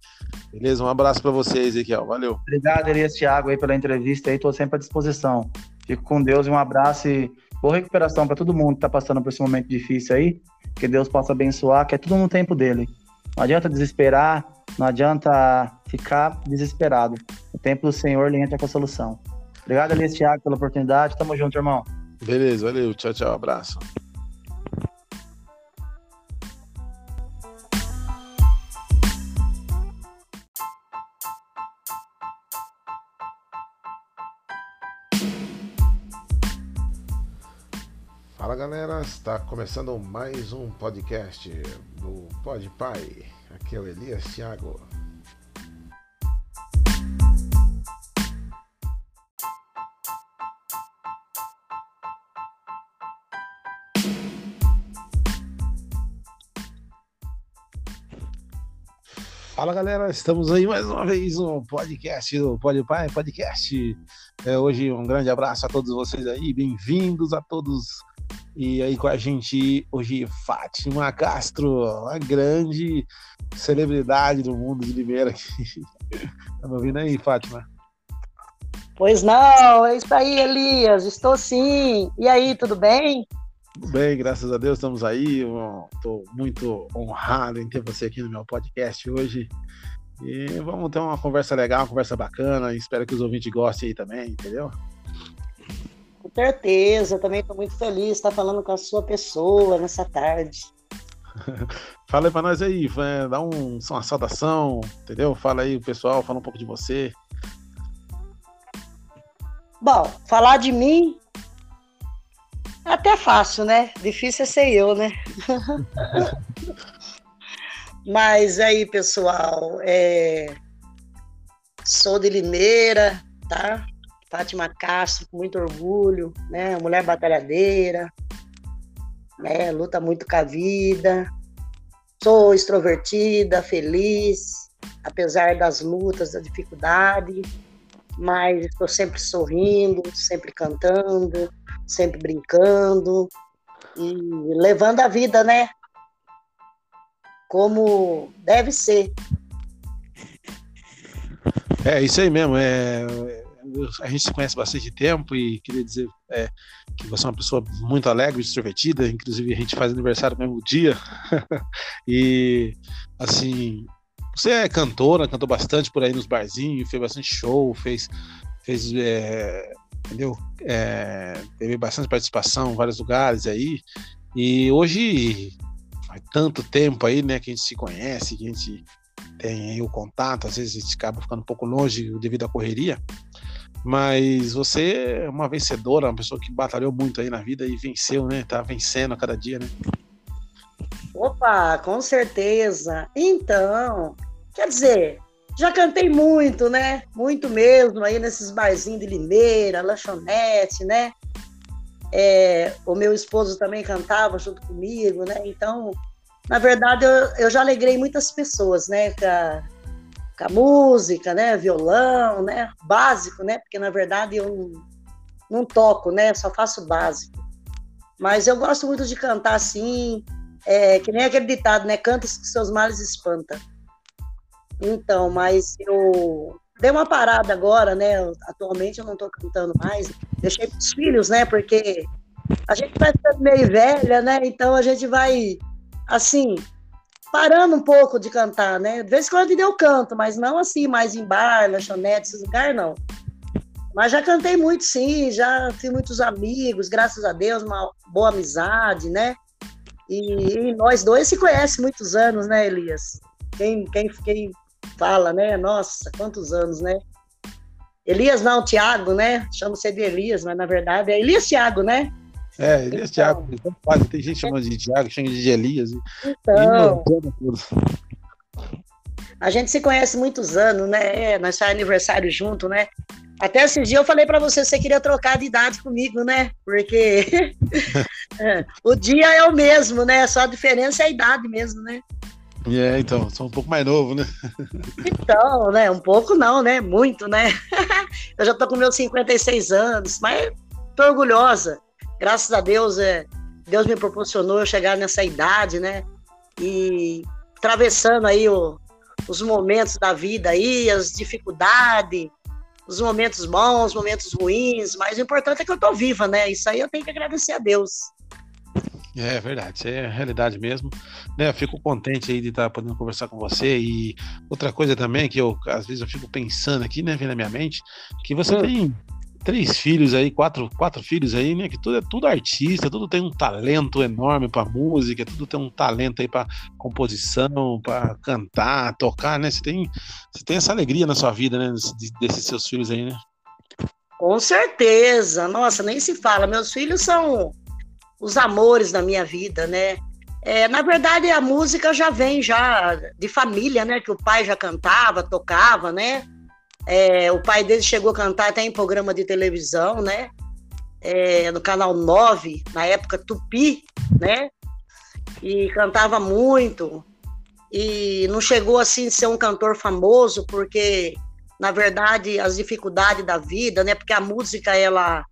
Beleza? Um abraço para vocês, Ezequiel. Valeu. Obrigado, Elias Thiago, aí pela entrevista aí. Tô sempre à disposição. Fico com Deus e um abraço e boa recuperação para todo mundo que tá passando por esse momento difícil aí. Que Deus possa abençoar, que é tudo no tempo dele. Não adianta desesperar, não adianta ficar desesperado. O tempo do Senhor ele entra com a solução. Obrigado, Elias Thiago, pela oportunidade. Tamo junto, irmão. Beleza, valeu. Tchau, tchau. Abraço. Fala galera, está começando mais um podcast do Pod Pai. Aqui é o Elias Thiago. Fala galera, estamos aí mais uma vez no podcast do Pode Pai Podcast. É, hoje um grande abraço a todos vocês aí, bem-vindos a todos e aí com a gente hoje Fátima Castro, uma grande celebridade do mundo de Limeira aqui. Tá me ouvindo aí, Fátima? Pois não, é isso aí, Elias. Estou sim. E aí, tudo bem? Tudo bem, graças a Deus estamos aí. Estou muito honrado em ter você aqui no meu podcast hoje. E vamos ter uma conversa legal, uma conversa bacana. Espero que os ouvintes gostem aí também, entendeu? Certeza, também estou muito feliz de estar falando com a sua pessoa nessa tarde. fala aí para nós aí, dá um, uma saudação, entendeu? Fala aí o pessoal, fala um pouco de você. Bom, falar de mim é até fácil, né? Difícil é ser eu, né? Mas aí, pessoal, é... sou de Limeira, tá? Fátima Castro, com muito orgulho, né? Mulher batalhadeira, né? Luta muito com a vida. Sou extrovertida, feliz, apesar das lutas, da dificuldade, mas estou sempre sorrindo, sempre cantando, sempre brincando e levando a vida, né? Como deve ser. É isso aí mesmo. É, a gente se conhece bastante tempo e queria dizer é, que você é uma pessoa muito alegre, extrovertida, inclusive a gente faz aniversário no mesmo dia. e, assim, você é cantora, cantou bastante por aí nos barzinhos, fez bastante show, fez, fez é, entendeu? É, teve bastante participação em vários lugares aí. E hoje, faz tanto tempo aí, né, que a gente se conhece, que a gente tem aí o contato, às vezes a gente acaba ficando um pouco longe devido à correria. Mas você é uma vencedora, uma pessoa que batalhou muito aí na vida e venceu, né? Tá vencendo a cada dia, né? Opa, com certeza. Então, quer dizer, já cantei muito, né? Muito mesmo, aí nesses barzinhos de Limeira, lanchonete, né? É, o meu esposo também cantava junto comigo, né? Então, na verdade, eu, eu já alegrei muitas pessoas, né? Com com a música, né? Violão, né? Básico, né? Porque na verdade eu não, toco, né? Só faço básico. Mas eu gosto muito de cantar assim, é, que nem aquele ditado, né? Canta que seus males espanta. Então, mas eu dei uma parada agora, né? Atualmente eu não estou cantando mais. Deixei para os filhos, né? Porque a gente vai ficando meio velha, né? Então a gente vai, assim, parando um pouco de cantar, né? De vez em quando eu canto, mas não assim, mais em bar, lanchonete, esses lugares, não. Mas já cantei muito, sim, já fiz muitos amigos, graças a Deus, uma boa amizade, né? E, e nós dois se conhecem muitos anos, né, Elias? Quem, quem, quem fala, né? Nossa, quantos anos, né? Elias não, Tiago, né? Chama-se de Elias, mas na verdade é Elias Tiago, né? É, Elias então, Tiago. Tem gente chamando de Tiago, chama de Elias. Então. A gente se conhece muitos anos, né? É, nós faz aniversário junto, né? Até esses dias eu falei para você, você queria trocar de idade comigo, né? Porque é, o dia é o mesmo, né? Só a diferença é a idade mesmo, né? É, então, sou um pouco mais novo, né? Então, né? Um pouco não, né? Muito, né? Eu já tô com meus 56 anos, mas tô orgulhosa graças a Deus, é, Deus me proporcionou eu chegar nessa idade, né? E atravessando aí o, os momentos da vida aí, as dificuldades, os momentos bons, os momentos ruins, mas o importante é que eu tô viva, né? Isso aí eu tenho que agradecer a Deus. É verdade, isso é a realidade mesmo. Né, eu fico contente aí de estar podendo conversar com você. E outra coisa também que eu às vezes eu fico pensando aqui, né, vem na minha mente, que você hum. tem três filhos aí, quatro, quatro filhos aí, né? Que tudo é tudo artista, tudo tem um talento enorme para música, tudo tem um talento aí para composição, para cantar, tocar, né? Você tem, você tem essa alegria na sua vida, né? Desses seus filhos aí, né? Com certeza, nossa, nem se fala. Meus filhos são os amores da minha vida, né? É, na verdade, a música já vem já de família, né? Que o pai já cantava, tocava, né? É, o pai dele chegou a cantar até em programa de televisão, né? É, no canal 9, na época Tupi, né? E cantava muito. E não chegou assim a ser um cantor famoso, porque, na verdade, as dificuldades da vida, né? Porque a música, ela,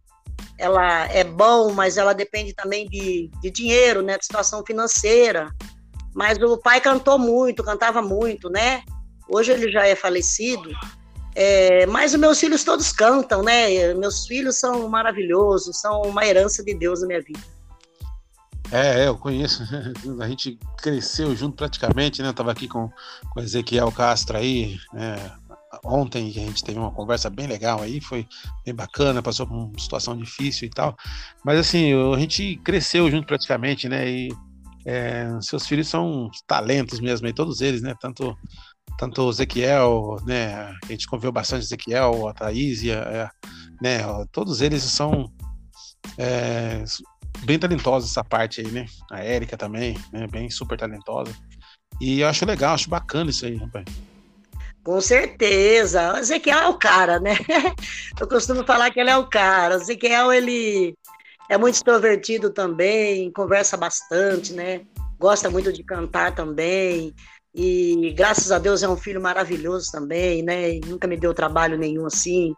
ela é bom, mas ela depende também de, de dinheiro, né? De situação financeira. Mas o pai cantou muito, cantava muito, né? Hoje ele já é falecido, é, mas os meus filhos todos cantam, né? Meus filhos são maravilhosos, são uma herança de Deus na minha vida. É, é eu conheço. A gente cresceu junto praticamente, né? Eu tava aqui com, com Ezequiel Castro aí, né? ontem a gente teve uma conversa bem legal aí, foi bem bacana, passou por uma situação difícil e tal. Mas assim, a gente cresceu junto praticamente, né? E é, seus filhos são talentos mesmo, aí, todos eles, né? Tanto tanto o Ezequiel, né, a gente conviveu bastante Ezequiel, a Thaís, a, né, todos eles são é, bem talentosos essa parte aí, né, a Érica também, né, bem super talentosa, e eu acho legal, acho bacana isso aí, rapaz. Com certeza, o Ezequiel é o cara, né, eu costumo falar que ele é o cara, o Ezequiel, ele é muito extrovertido também, conversa bastante, né, gosta muito de cantar também, e graças a Deus é um filho maravilhoso também, né? Nunca me deu trabalho nenhum assim.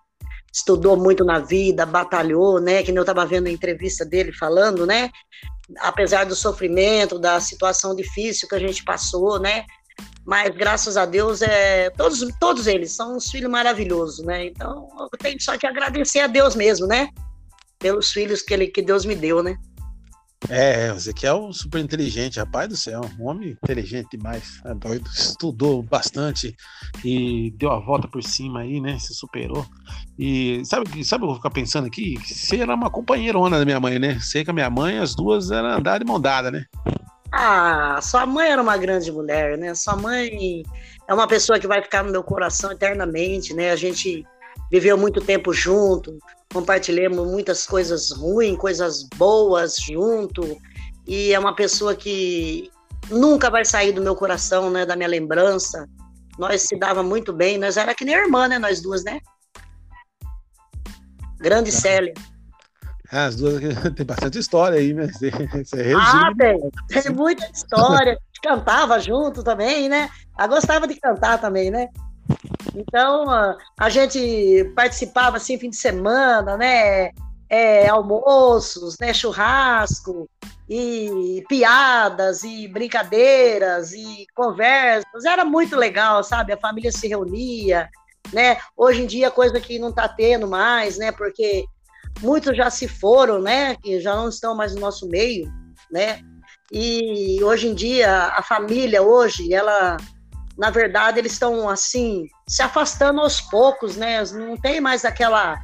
Estudou muito na vida, batalhou, né? Que eu estava vendo a entrevista dele falando, né? Apesar do sofrimento, da situação difícil que a gente passou, né? Mas graças a Deus, é, todos, todos eles são uns filhos maravilhosos, né? Então eu tenho só que agradecer a Deus mesmo, né? Pelos filhos que, ele, que Deus me deu, né? É, o Ezequiel é super inteligente, rapaz do céu, um homem inteligente demais, é doido, estudou bastante e deu a volta por cima aí, né, se superou. E sabe, sabe eu vou ficar pensando aqui? Você era uma companheirona da minha mãe, né? Sei que a minha mãe, as duas eram andar de mão dada, né? Ah, sua mãe era uma grande mulher, né? Sua mãe é uma pessoa que vai ficar no meu coração eternamente, né? A gente viveu muito tempo junto, compartilhamos muitas coisas ruins, coisas boas junto, e é uma pessoa que nunca vai sair do meu coração, né, da minha lembrança. Nós se dava muito bem, nós era que nem irmã, né, nós duas, né? Grande tá. Célia. Ah, as duas tem bastante história aí, né? Você, você ah, tem, tem muita história. Cantava junto também, né? Eu gostava de cantar também, né? Então, a gente participava assim, fim de semana, né? É, almoços, né? Churrasco, e piadas, e brincadeiras, e conversas. Era muito legal, sabe? A família se reunia, né? Hoje em dia, coisa que não está tendo mais, né? Porque muitos já se foram, né? Que já não estão mais no nosso meio, né? E hoje em dia, a família, hoje, ela na verdade, eles estão assim se afastando aos poucos, né? Não tem mais aquela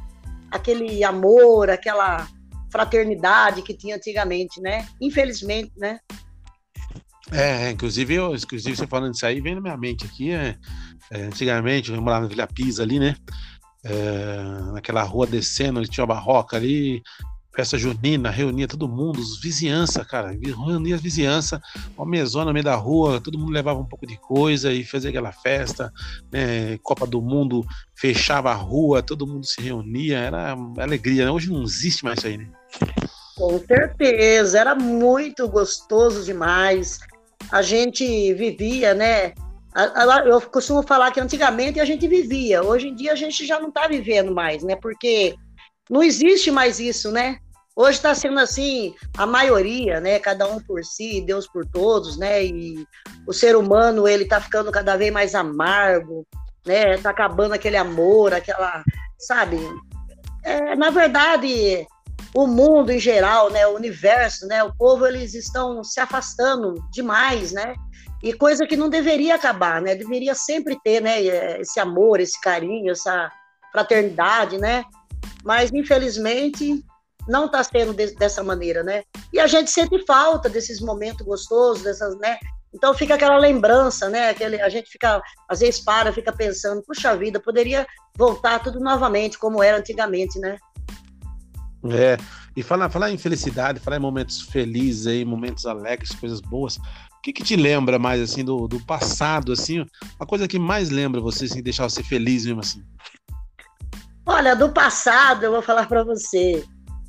aquele amor, aquela fraternidade que tinha antigamente, né? Infelizmente, né? É, inclusive, eu, inclusive você falando isso aí, vem na minha mente aqui, é, é, antigamente, eu morava na Vila Pisa ali, né? É, naquela rua descendo, tinha uma barroca ali, festa junina, reunia todo mundo, os vizinhança, cara, reunia as vizinhança, uma mesona no meio da rua, todo mundo levava um pouco de coisa e fazia aquela festa, né, Copa do Mundo, fechava a rua, todo mundo se reunia, era alegria, né? hoje não existe mais isso aí, né? Com certeza, era muito gostoso demais, a gente vivia, né, eu costumo falar que antigamente a gente vivia, hoje em dia a gente já não está vivendo mais, né, porque não existe mais isso, né? Hoje está sendo assim, a maioria, né? Cada um por si, Deus por todos, né? E o ser humano, ele tá ficando cada vez mais amargo, né? Tá acabando aquele amor, aquela, sabe? É, na verdade, o mundo em geral, né? O universo, né? O povo, eles estão se afastando demais, né? E coisa que não deveria acabar, né? Deveria sempre ter, né? Esse amor, esse carinho, essa fraternidade, né? Mas infelizmente não está sendo de, dessa maneira, né? E a gente sente falta desses momentos gostosos, dessas, né? Então fica aquela lembrança, né? Aquele, a gente fica, às vezes para, fica pensando, puxa vida, poderia voltar tudo novamente como era antigamente, né? É, e falar, falar em felicidade, falar em momentos felizes aí, momentos alegres, coisas boas. O que, que te lembra mais assim do, do passado, assim? A coisa que mais lembra você, assim, deixar você feliz mesmo assim? Olha, do passado, eu vou falar para você.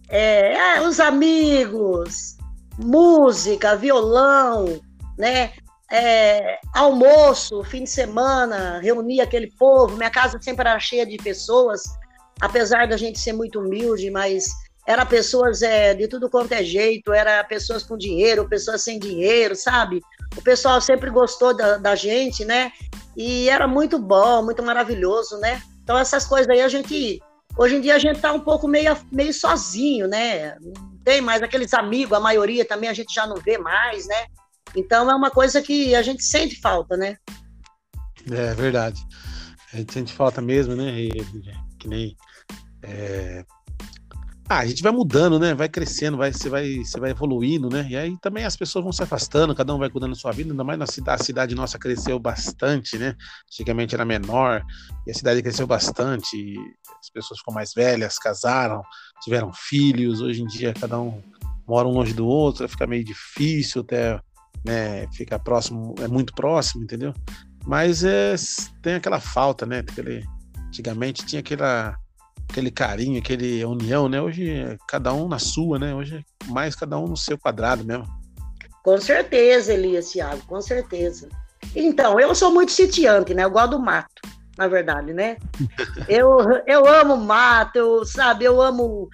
É, é, os amigos, música, violão, né? É, almoço, fim de semana, reunia aquele povo. Minha casa sempre era cheia de pessoas, apesar da gente ser muito humilde, mas era pessoas é, de tudo quanto é jeito, era pessoas com dinheiro, pessoas sem dinheiro, sabe? O pessoal sempre gostou da, da gente, né? E era muito bom, muito maravilhoso, né? Então, essas coisas aí a gente. Hoje em dia a gente está um pouco meio, meio sozinho, né? Não tem mais aqueles amigos, a maioria também a gente já não vê mais, né? Então é uma coisa que a gente sente falta, né? É verdade. A gente sente falta mesmo, né? E, que nem. É, ah, a gente vai mudando, né? Vai crescendo, vai, você, vai, você vai evoluindo, né? E aí também as pessoas vão se afastando, cada um vai cuidando da sua vida, ainda mais na cidade, a cidade nossa cresceu bastante, né? Antigamente era menor, e a cidade cresceu bastante, as pessoas ficam mais velhas, casaram, tiveram filhos, hoje em dia cada um mora um longe do outro, fica meio difícil até né, ficar próximo, é muito próximo, entendeu? Mas é, tem aquela falta, né? Aquele, antigamente tinha aquela aquele carinho, aquele união, né? Hoje é cada um na sua, né? Hoje é mais cada um no seu quadrado mesmo. Com certeza, Elias Thiago, com certeza. Então, eu sou muito sitiante, né? Eu gosto do mato, na verdade, né? eu, eu amo mato, eu, sabe? Eu amo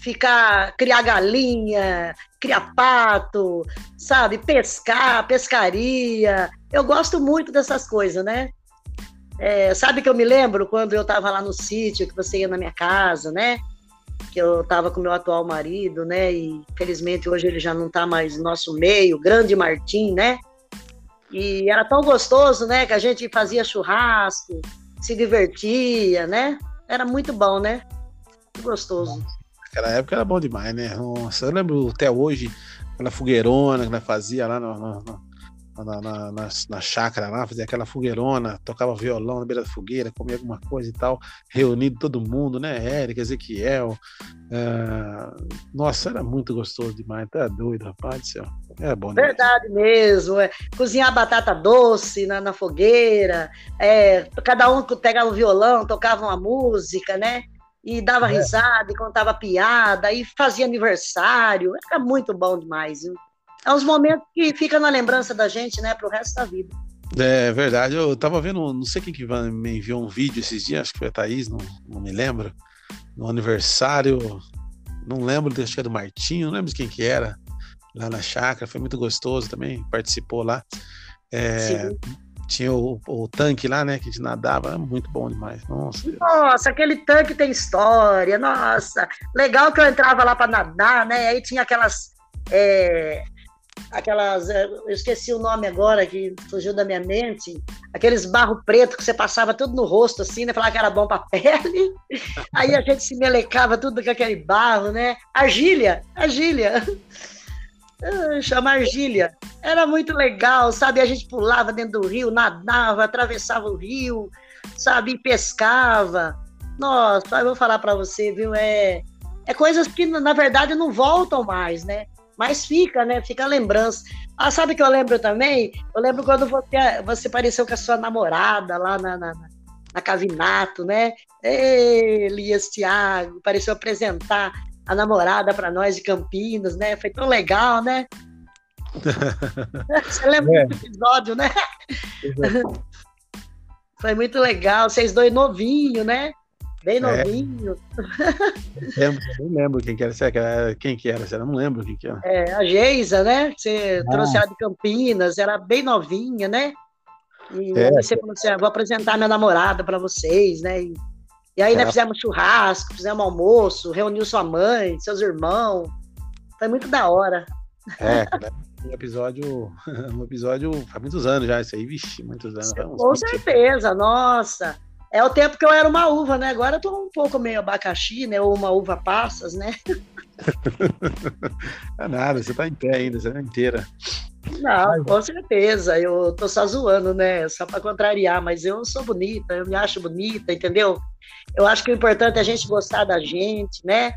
ficar, criar galinha, criar pato, sabe? Pescar, pescaria. Eu gosto muito dessas coisas, né? É, sabe que eu me lembro quando eu estava lá no sítio, que você ia na minha casa, né? que eu estava com meu atual marido, né? E felizmente hoje ele já não está mais no nosso meio, grande Martim, né? E era tão gostoso, né? Que a gente fazia churrasco, se divertia, né? Era muito bom, né? Muito gostoso. Naquela época era bom demais, né? Nossa, eu lembro até hoje, aquela fogueirona que nós fazia lá no, no, no na, na, na, na, chácara lá, fazia aquela fogueirona, tocava violão na beira da fogueira, comia alguma coisa e tal, reunido todo mundo, né? Érica, Ezequiel. Uh, nossa, era muito gostoso demais, tá doido, rapaz do céu. É bom demais. Verdade mesmo. É. Cozinhar batata doce na, na fogueira, é, cada um pegava o violão, tocava uma música, né? E dava é. risada, e contava piada, e fazia aniversário. Era muito bom demais, viu? É uns momentos que ficam na lembrança da gente, né, pro resto da vida. É verdade, eu tava vendo, não sei quem que me enviou um vídeo esses dias, acho que foi a Thaís, não, não me lembro, no aniversário, não lembro, acho que é do Martinho, não lembro de quem que era, lá na chácara, foi muito gostoso também, participou lá. É, tinha o, o, tanque lá, né, que a gente nadava, muito bom demais. Nossa, nossa, aquele tanque tem história, nossa. Legal que eu entrava lá para nadar, né? Aí tinha aquelas é, aquelas. É, eu esqueci o nome agora, que fugiu da minha mente. Aqueles barro preto que você passava tudo no rosto, assim, né? Falava que era bom pra pele. Aí a gente se melecava tudo com aquele barro, né? Argília, argília. Chama argília. Era muito legal, sabe? A gente pulava dentro do rio, nadava, atravessava o rio, sabe? E pescava. Nossa, eu vou falar para você, viu? É, é coisas que, na verdade, não voltam mais, né? Mas fica, né? Fica a lembrança. Ah, sabe que eu lembro também? Eu lembro quando você, você apareceu com a sua namorada lá na, na, na Cavinato, né? Elias Thiago, apareceu apresentar a namorada para nós de Campinas, né? Foi tão legal, né? Você lembra é. desse episódio, né? Foi muito legal, vocês dois novinhos, né? Bem é. novinho. É. Lembro, não lembro quem que era. Quem que era? Eu não lembro quem que era. É, a Geisa, né? Você ah. trouxe ela de Campinas, era bem novinha, né? E é. você falou assim: ah, vou apresentar minha namorada para vocês, né? E, e aí, é. nós fizemos churrasco, fizemos almoço, reuniu sua mãe, seus irmãos. Foi muito da hora. É, um episódio, um episódio faz muitos anos já, isso aí, vixe, muitos anos. Com certeza, nossa. É o tempo que eu era uma uva, né? Agora eu tô um pouco meio abacaxi, né? Ou uma uva passas, né? é nada, você tá em pé ainda, você é inteira. Não, com certeza. Eu tô só zoando, né? Só para contrariar, mas eu sou bonita, eu me acho bonita, entendeu? Eu acho que o importante é a gente gostar da gente, né?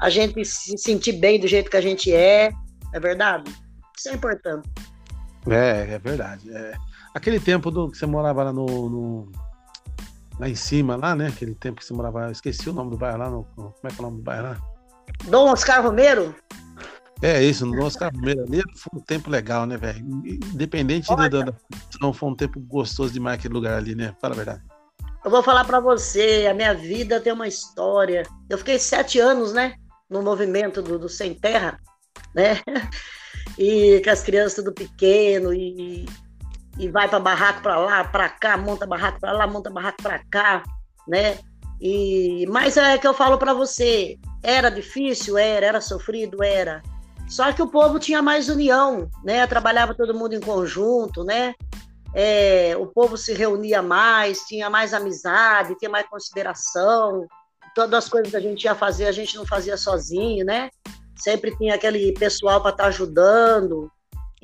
A gente se sentir bem do jeito que a gente é. É verdade? Isso é importante. É, é verdade. É. Aquele tempo do que você morava lá no, no lá em cima, lá, né? Aquele tempo que você morava, eu esqueci o nome do bairro lá, no, como é que é o nome do bairro lá? Dom Oscar Romero? É isso, no Dom Oscar Romero ali foi um tempo legal, né, velho? Independente da, da, não foi um tempo gostoso demais aquele lugar ali, né? Fala a verdade. Eu vou falar para você, a minha vida tem uma história. Eu fiquei sete anos, né, no movimento do, do Sem Terra, né? E com as crianças tudo pequeno e e vai para barraco para lá, para cá, monta barraco para lá, monta barraco para cá, né? E mas é que eu falo para você, era difícil, era, era sofrido, era. Só que o povo tinha mais união, né? Trabalhava todo mundo em conjunto, né? É, o povo se reunia mais, tinha mais amizade, tinha mais consideração. Todas as coisas que a gente ia fazer, a gente não fazia sozinho, né? Sempre tinha aquele pessoal para estar tá ajudando.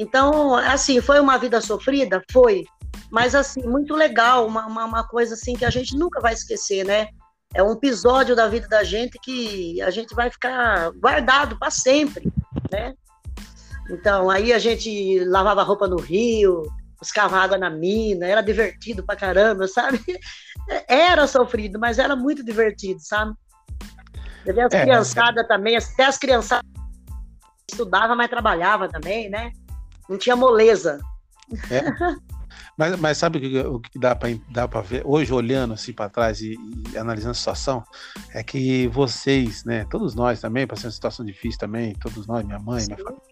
Então, assim, foi uma vida sofrida? Foi. Mas, assim, muito legal, uma, uma, uma, coisa, assim, que a gente nunca vai esquecer, né? É um episódio da vida da gente que a gente vai ficar guardado para sempre, né? Então, aí a gente lavava roupa no rio, buscava água na mina, era divertido pra caramba, sabe? Era sofrido, mas era muito divertido, sabe? As é, criançadas é. também, até as criançadas estudava, mas trabalhava também, né? Não tinha moleza. É. Mas, mas sabe o que, dá para dá ver hoje, olhando assim para trás e, e, analisando a situação? É que vocês, né, todos nós também, passando uma situação difícil também, todos nós, minha mãe, Sim. minha família.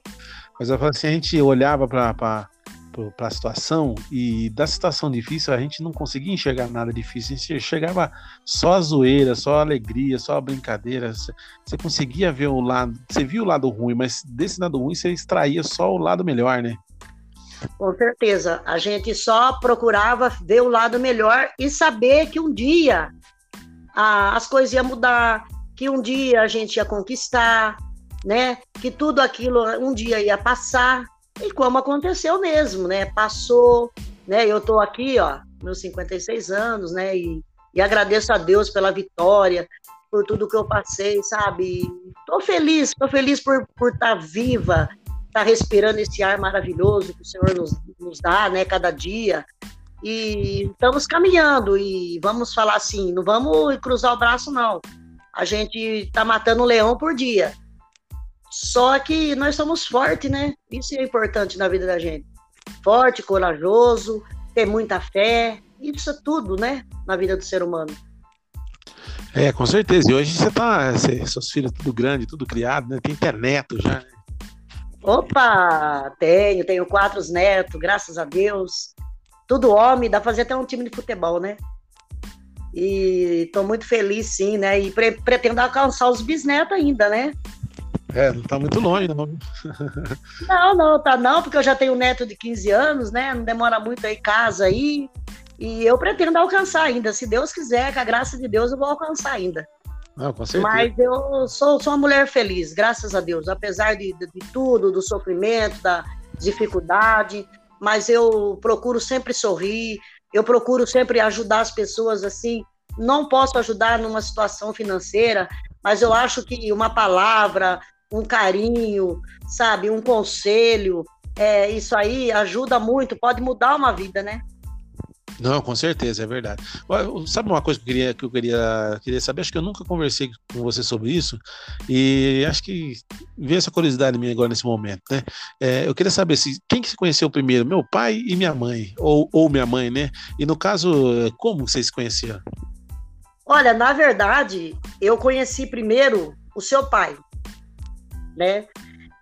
Mas eu falo assim: a gente olhava para para a situação e da situação difícil a gente não conseguia enxergar nada difícil, a gente chegava só a zoeira, só a alegria, só a brincadeira. Você conseguia ver o lado, você viu o lado ruim, mas desse lado ruim você extraía só o lado melhor, né? Com certeza, a gente só procurava ver o lado melhor e saber que um dia a, as coisas iam mudar, que um dia a gente ia conquistar, né? Que tudo aquilo um dia ia passar e como aconteceu mesmo, né? Passou, né? Eu estou aqui, ó, meus 56 anos, né? E, e agradeço a Deus pela vitória, por tudo que eu passei, sabe? Tô feliz, tô feliz por por estar tá viva, estar tá respirando esse ar maravilhoso que o Senhor nos, nos dá, né? Cada dia. E estamos caminhando e vamos falar assim, não vamos cruzar o braço não. A gente está matando um leão por dia. Só que nós somos fortes, né? Isso é importante na vida da gente. Forte, corajoso, ter muita fé, isso é tudo, né? Na vida do ser humano. É, com certeza. E hoje você tá. Você, seus filhos tudo grande, tudo criado, né? Tem neto já. Né? Opa! Tenho, tenho quatro netos, graças a Deus. Tudo homem, dá pra fazer até um time de futebol, né? E tô muito feliz, sim, né? E pre pretendo alcançar os bisnetos ainda, né? É, não tá muito longe, não. não, não, tá não, porque eu já tenho um neto de 15 anos, né? Não demora muito aí casa aí. E eu pretendo alcançar ainda. Se Deus quiser, com a graça de Deus, eu vou alcançar ainda. Não, com certeza. Mas eu sou, sou uma mulher feliz, graças a Deus. Apesar de, de, de tudo, do sofrimento, da dificuldade, mas eu procuro sempre sorrir, eu procuro sempre ajudar as pessoas assim. Não posso ajudar numa situação financeira, mas eu acho que uma palavra, um carinho, sabe, um conselho, é, isso aí ajuda muito, pode mudar uma vida, né? Não, com certeza, é verdade. Sabe uma coisa que eu queria, que eu queria, queria saber? Acho que eu nunca conversei com você sobre isso e acho que veio essa curiosidade minha agora nesse momento, né? É, eu queria saber se quem que se conheceu primeiro, meu pai e minha mãe, ou, ou minha mãe, né? E no caso, como vocês se conheceram? Olha, na verdade, eu conheci primeiro o seu pai, né?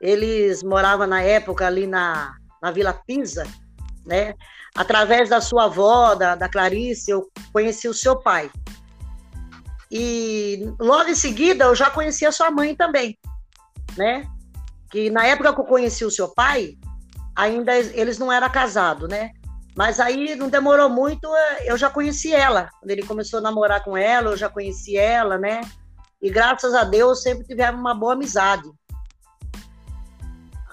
Eles moravam na época ali na, na Vila Pisa, né? Através da sua avó, da, da Clarice, eu conheci o seu pai. E logo em seguida eu já conheci a sua mãe também, né? Que na época que eu conheci o seu pai, ainda eles não eram casados, né? Mas aí não demorou muito, eu já conheci ela. Quando ele começou a namorar com ela, eu já conheci ela, né? E graças a Deus sempre tivemos uma boa amizade.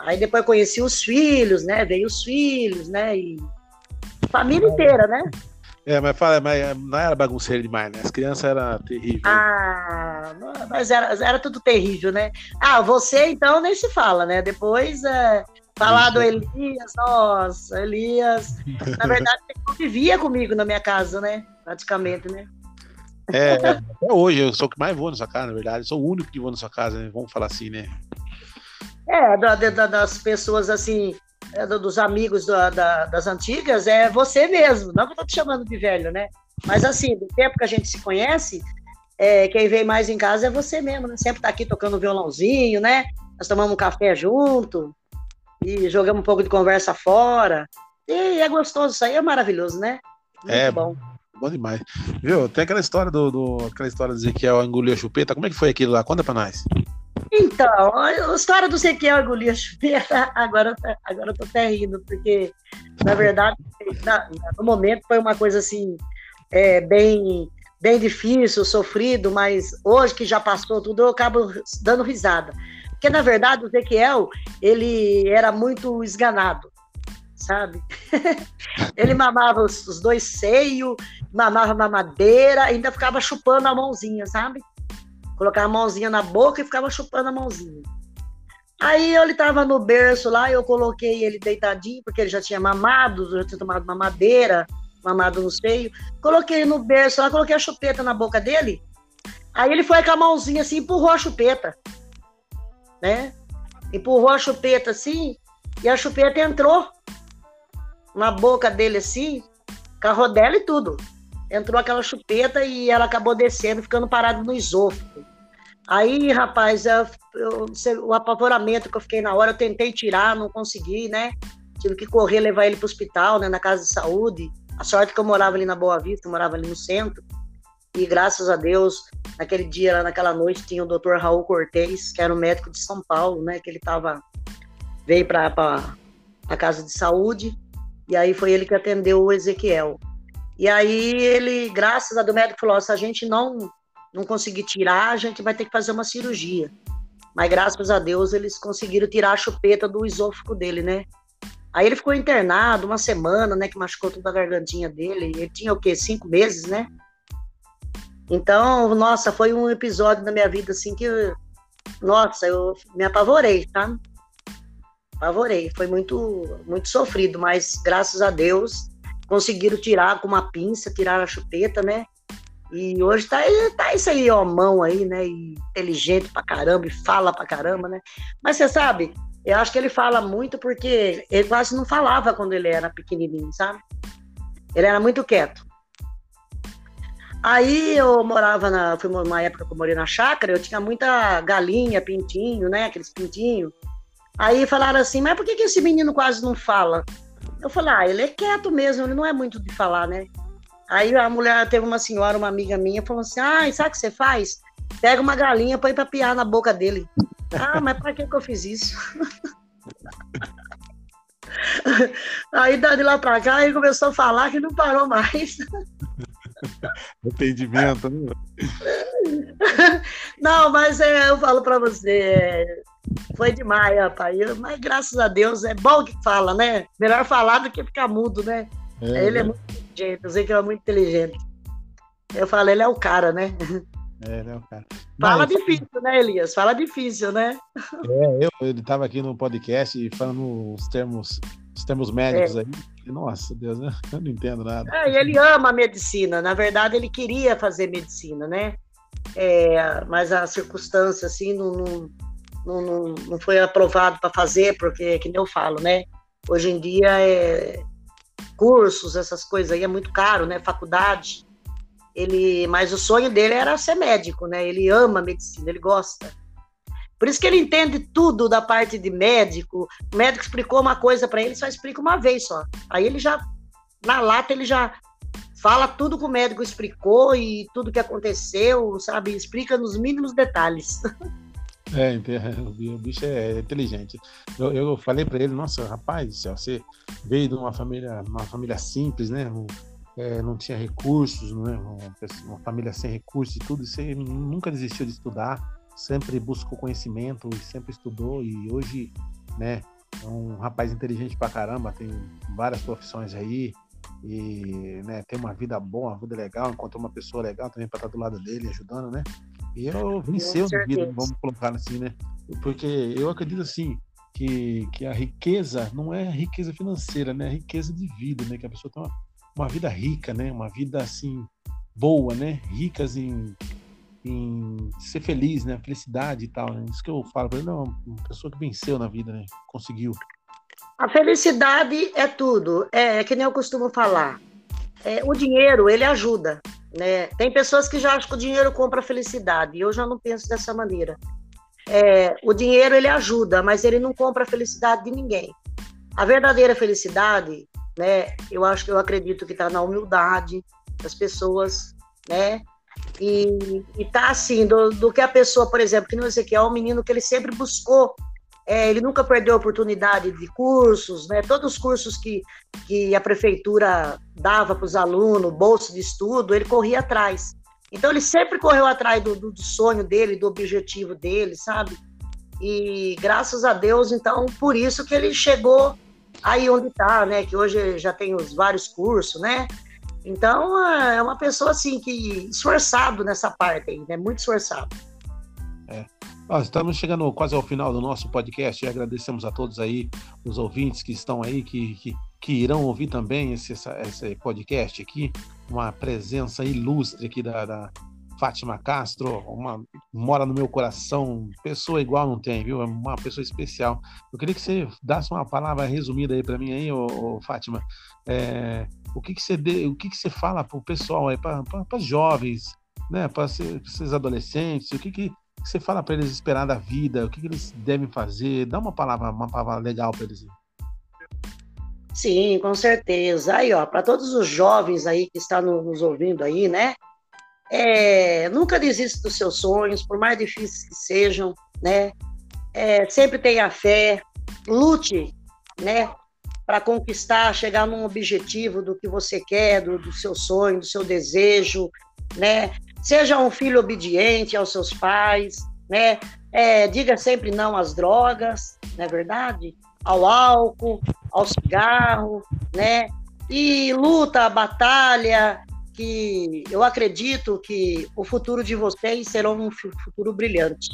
Aí depois conheci os filhos, né? Veio os filhos, né? E família inteira, né? É, mas fala, mas não era bagunceiro demais, né? As crianças eram terríveis. Ah, mas era, era tudo terrível, né? Ah, você então nem se fala, né? Depois é, falar do Elias, nossa, Elias. Na verdade, ele convivia comigo na minha casa, né? Praticamente, né? É, é, até hoje eu sou o que mais vou na sua casa, na verdade. Eu sou o único que vou na sua casa, né? Vamos falar assim, né? É, da, da, das pessoas assim, é, dos amigos da, da, das antigas, é você mesmo. Não que eu tô te chamando de velho, né? Mas assim, do tempo que a gente se conhece, é, quem vem mais em casa é você mesmo, né? Sempre tá aqui tocando violãozinho, né? Nós tomamos um café junto e jogamos um pouco de conversa fora. E é gostoso, isso aí é maravilhoso, né? Muito é bom. Bom demais. Viu? Tem aquela história do, do aquela história de Ezequiel engoliu a chupeta. Como é que foi aquilo lá? Conta pra nós. Então, a história do Ezequiel engolir a chupeta, agora, agora eu tô até rindo, porque, na verdade, na, no momento foi uma coisa assim, é, bem, bem difícil, sofrido, mas hoje que já passou tudo, eu acabo dando risada. Porque, na verdade, o Ezequiel, ele era muito esganado, sabe? ele mamava os, os dois seios, mamava mamadeira, ainda ficava chupando a mãozinha, sabe? Colocava a mãozinha na boca e ficava chupando a mãozinha. Aí ele tava no berço lá, eu coloquei ele deitadinho, porque ele já tinha mamado, já tinha tomado mamadeira, mamado no seio. Coloquei ele no berço lá, coloquei a chupeta na boca dele. Aí ele foi com a mãozinha assim, empurrou a chupeta né? Empurrou a chupeta assim e a chupeta entrou na boca dele assim, com a rodela e tudo. Entrou aquela chupeta e ela acabou descendo, ficando parada no esôfago. Aí, rapaz, eu, eu, o apavoramento que eu fiquei na hora, eu tentei tirar, não consegui, né? tive que correr levar ele para o hospital, né, na casa de saúde. A sorte que eu morava ali na Boa Vista, eu morava ali no centro. E graças a Deus, naquele dia, lá naquela noite, tinha o doutor Raul Cortez, que era um médico de São Paulo, né? Que ele tava, veio para a casa de saúde, e aí foi ele que atendeu o Ezequiel. E aí ele, graças a Deus, o médico falou: se a gente não, não conseguir tirar, a gente vai ter que fazer uma cirurgia. Mas graças a Deus eles conseguiram tirar a chupeta do esôfago dele, né? Aí ele ficou internado uma semana, né? Que machucou toda a gargantinha dele. Ele tinha o quê? Cinco meses, né? Então, nossa, foi um episódio da minha vida assim que, nossa, eu me apavorei, tá? Apavorei. Foi muito, muito sofrido, mas graças a Deus conseguiram tirar com uma pinça, tirar a chupeta, né? E hoje tá, tá isso aí, ó, mão aí, né? E inteligente pra caramba, e fala pra caramba, né? Mas você sabe, eu acho que ele fala muito porque ele quase não falava quando ele era pequenininho, sabe? Ele era muito quieto. Aí eu morava na. Foi uma época que eu morei na chácara, eu tinha muita galinha, pintinho, né? Aqueles pintinhos. Aí falaram assim, mas por que, que esse menino quase não fala? Eu falei, ah, ele é quieto mesmo, ele não é muito de falar, né? Aí a mulher teve uma senhora, uma amiga minha, falou assim: ah, sabe o que você faz? Pega uma galinha, põe pra piar na boca dele. ah, mas pra que, que eu fiz isso? Aí de lá pra cá ele começou a falar que não parou mais. Entendimento, né? Não, mas é, eu falo para você, foi demais, rapaz. Mas graças a Deus é bom que fala, né? Melhor falar do que ficar mudo, né? É, ele é né? muito inteligente, eu sei que ele é muito inteligente. Eu falo, ele é o cara, né? É, né, o cara. Fala Mas, difícil, né, Elias? Fala difícil, né? É, eu, ele estava aqui no podcast falando os termos, os termos médicos é. aí. Nossa, Deus, eu não entendo nada. É, e ele ama a medicina. Na verdade, ele queria fazer medicina, né? É, mas a circunstância, assim, não, não, não, não foi aprovado para fazer, porque, que nem eu falo, né? Hoje em dia, é, cursos, essas coisas aí, é muito caro, né? Faculdade. Ele, mas o sonho dele era ser médico, né? Ele ama medicina, ele gosta. Por isso que ele entende tudo da parte de médico. O médico explicou uma coisa para ele, só explica uma vez só. Aí ele já, na lata, ele já fala tudo que o médico explicou e tudo que aconteceu, sabe? Explica nos mínimos detalhes. É, o bicho é inteligente. Eu, eu falei para ele, nossa, rapaz, você veio de uma família, uma família simples, né? É, não tinha recursos, né? uma família sem recursos e tudo, você nunca desistiu de estudar sempre buscou conhecimento e sempre estudou e hoje, né, é um rapaz inteligente pra caramba, tem várias profissões aí e, né, tem uma vida boa, uma vida legal, encontrou uma pessoa legal também para estar do lado dele, ajudando, né? Eu venceu na vida, vamos colocar assim, né? Porque eu acredito assim, que, que a riqueza não é riqueza financeira, né? É riqueza de vida, né? Que a pessoa tem uma, uma vida rica, né? Uma vida assim boa, né? Ricas em em ser feliz, né? Felicidade e tal. Né? Isso que eu falo para ele, não, uma pessoa que venceu na vida, né? Conseguiu. A felicidade é tudo. É, é que nem eu costumo falar. É, o dinheiro, ele ajuda, né? Tem pessoas que já acham que o dinheiro compra felicidade. E eu já não penso dessa maneira. É, o dinheiro, ele ajuda, mas ele não compra a felicidade de ninguém. A verdadeira felicidade, né? Eu acho que eu acredito que está na humildade das pessoas, né? E, e tá assim, do, do, que a pessoa, por exemplo, que não sei que é um menino que ele sempre buscou, é, ele nunca perdeu oportunidade de cursos, né? Todos os cursos que, que a prefeitura dava para os alunos, bolsa de estudo, ele corria atrás. Então ele sempre correu atrás do, do, do sonho dele, do objetivo dele, sabe? E graças a Deus, então, por isso que ele chegou aí onde está, né? Que hoje já tem os vários cursos, né? Então, é uma pessoa assim que esforçado nessa parte aí, né? Muito esforçado. É. Nós estamos chegando quase ao final do nosso podcast e agradecemos a todos aí, os ouvintes que estão aí, que, que, que irão ouvir também esse, esse podcast aqui. Uma presença ilustre aqui da, da Fátima Castro, uma, mora no meu coração, pessoa igual não tem, viu? É uma pessoa especial. Eu queria que você desse uma palavra resumida aí para mim aí, ô, ô Fátima. É, o que, que você dê, o que, que você fala para o pessoal aí, para jovens, né, para esses adolescentes, o que, que você fala para eles esperar da vida, o que, que eles devem fazer? Dá uma palavra, uma palavra legal para eles. Sim, com certeza. Aí, ó, para todos os jovens aí que estão nos ouvindo aí, né? É, nunca desista dos seus sonhos, por mais difíceis que sejam, né? É, sempre tenha fé, lute, né? Para conquistar, chegar num objetivo do que você quer, do, do seu sonho, do seu desejo, né? Seja um filho obediente aos seus pais, né? É, diga sempre não às drogas, não é verdade? Ao álcool, ao cigarro, né? E luta, batalha, que eu acredito que o futuro de vocês será um futuro brilhante.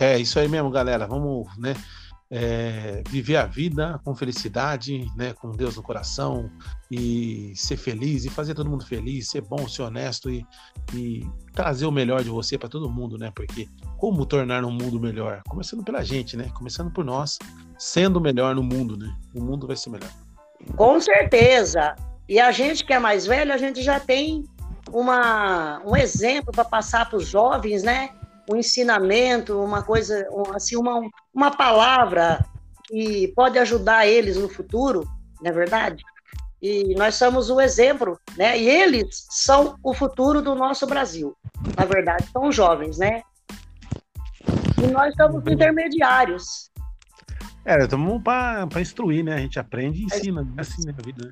É isso aí mesmo, galera. Vamos, né? É, viver a vida com felicidade, né, com Deus no coração e ser feliz e fazer todo mundo feliz, ser bom, ser honesto e, e trazer o melhor de você para todo mundo, né? Porque como tornar um mundo melhor? Começando pela gente, né? Começando por nós, sendo melhor no mundo, né? O mundo vai ser melhor. Com certeza. E a gente que é mais velho, a gente já tem uma, um exemplo para passar para os jovens, né? Um ensinamento, uma coisa, assim, uma, uma palavra que pode ajudar eles no futuro, não é verdade? E nós somos o exemplo, né? E eles são o futuro do nosso Brasil. Na verdade, são jovens, né? E nós somos intermediários. É, estamos para instruir, né? A gente aprende e ensina, é assim na vida. Né?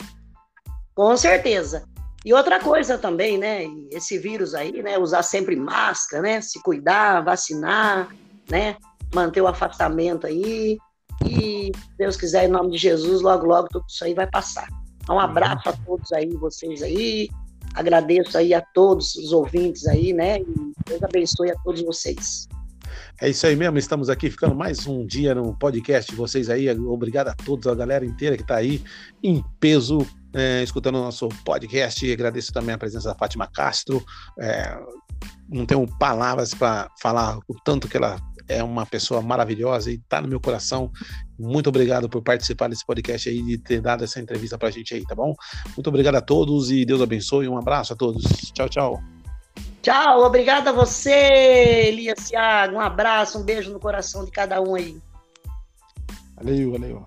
Com certeza. E outra coisa também, né? Esse vírus aí, né? Usar sempre máscara, né? Se cuidar, vacinar, né? Manter o afastamento aí. E, Deus quiser, em nome de Jesus, logo, logo tudo isso aí vai passar. Um abraço a todos aí, vocês aí. Agradeço aí a todos os ouvintes aí, né? E Deus abençoe a todos vocês. É isso aí mesmo, estamos aqui ficando mais um dia no podcast vocês aí. Obrigado a todos, a galera inteira que está aí em peso é, escutando o nosso podcast. Agradeço também a presença da Fátima Castro. É, não tenho palavras para falar o tanto que ela é uma pessoa maravilhosa e está no meu coração. Muito obrigado por participar desse podcast aí e ter dado essa entrevista para a gente aí, tá bom? Muito obrigado a todos e Deus abençoe. Um abraço a todos. Tchau, tchau. Tchau, obrigado a você, Elias Thiago. Um abraço, um beijo no coração de cada um aí. Valeu, valeu.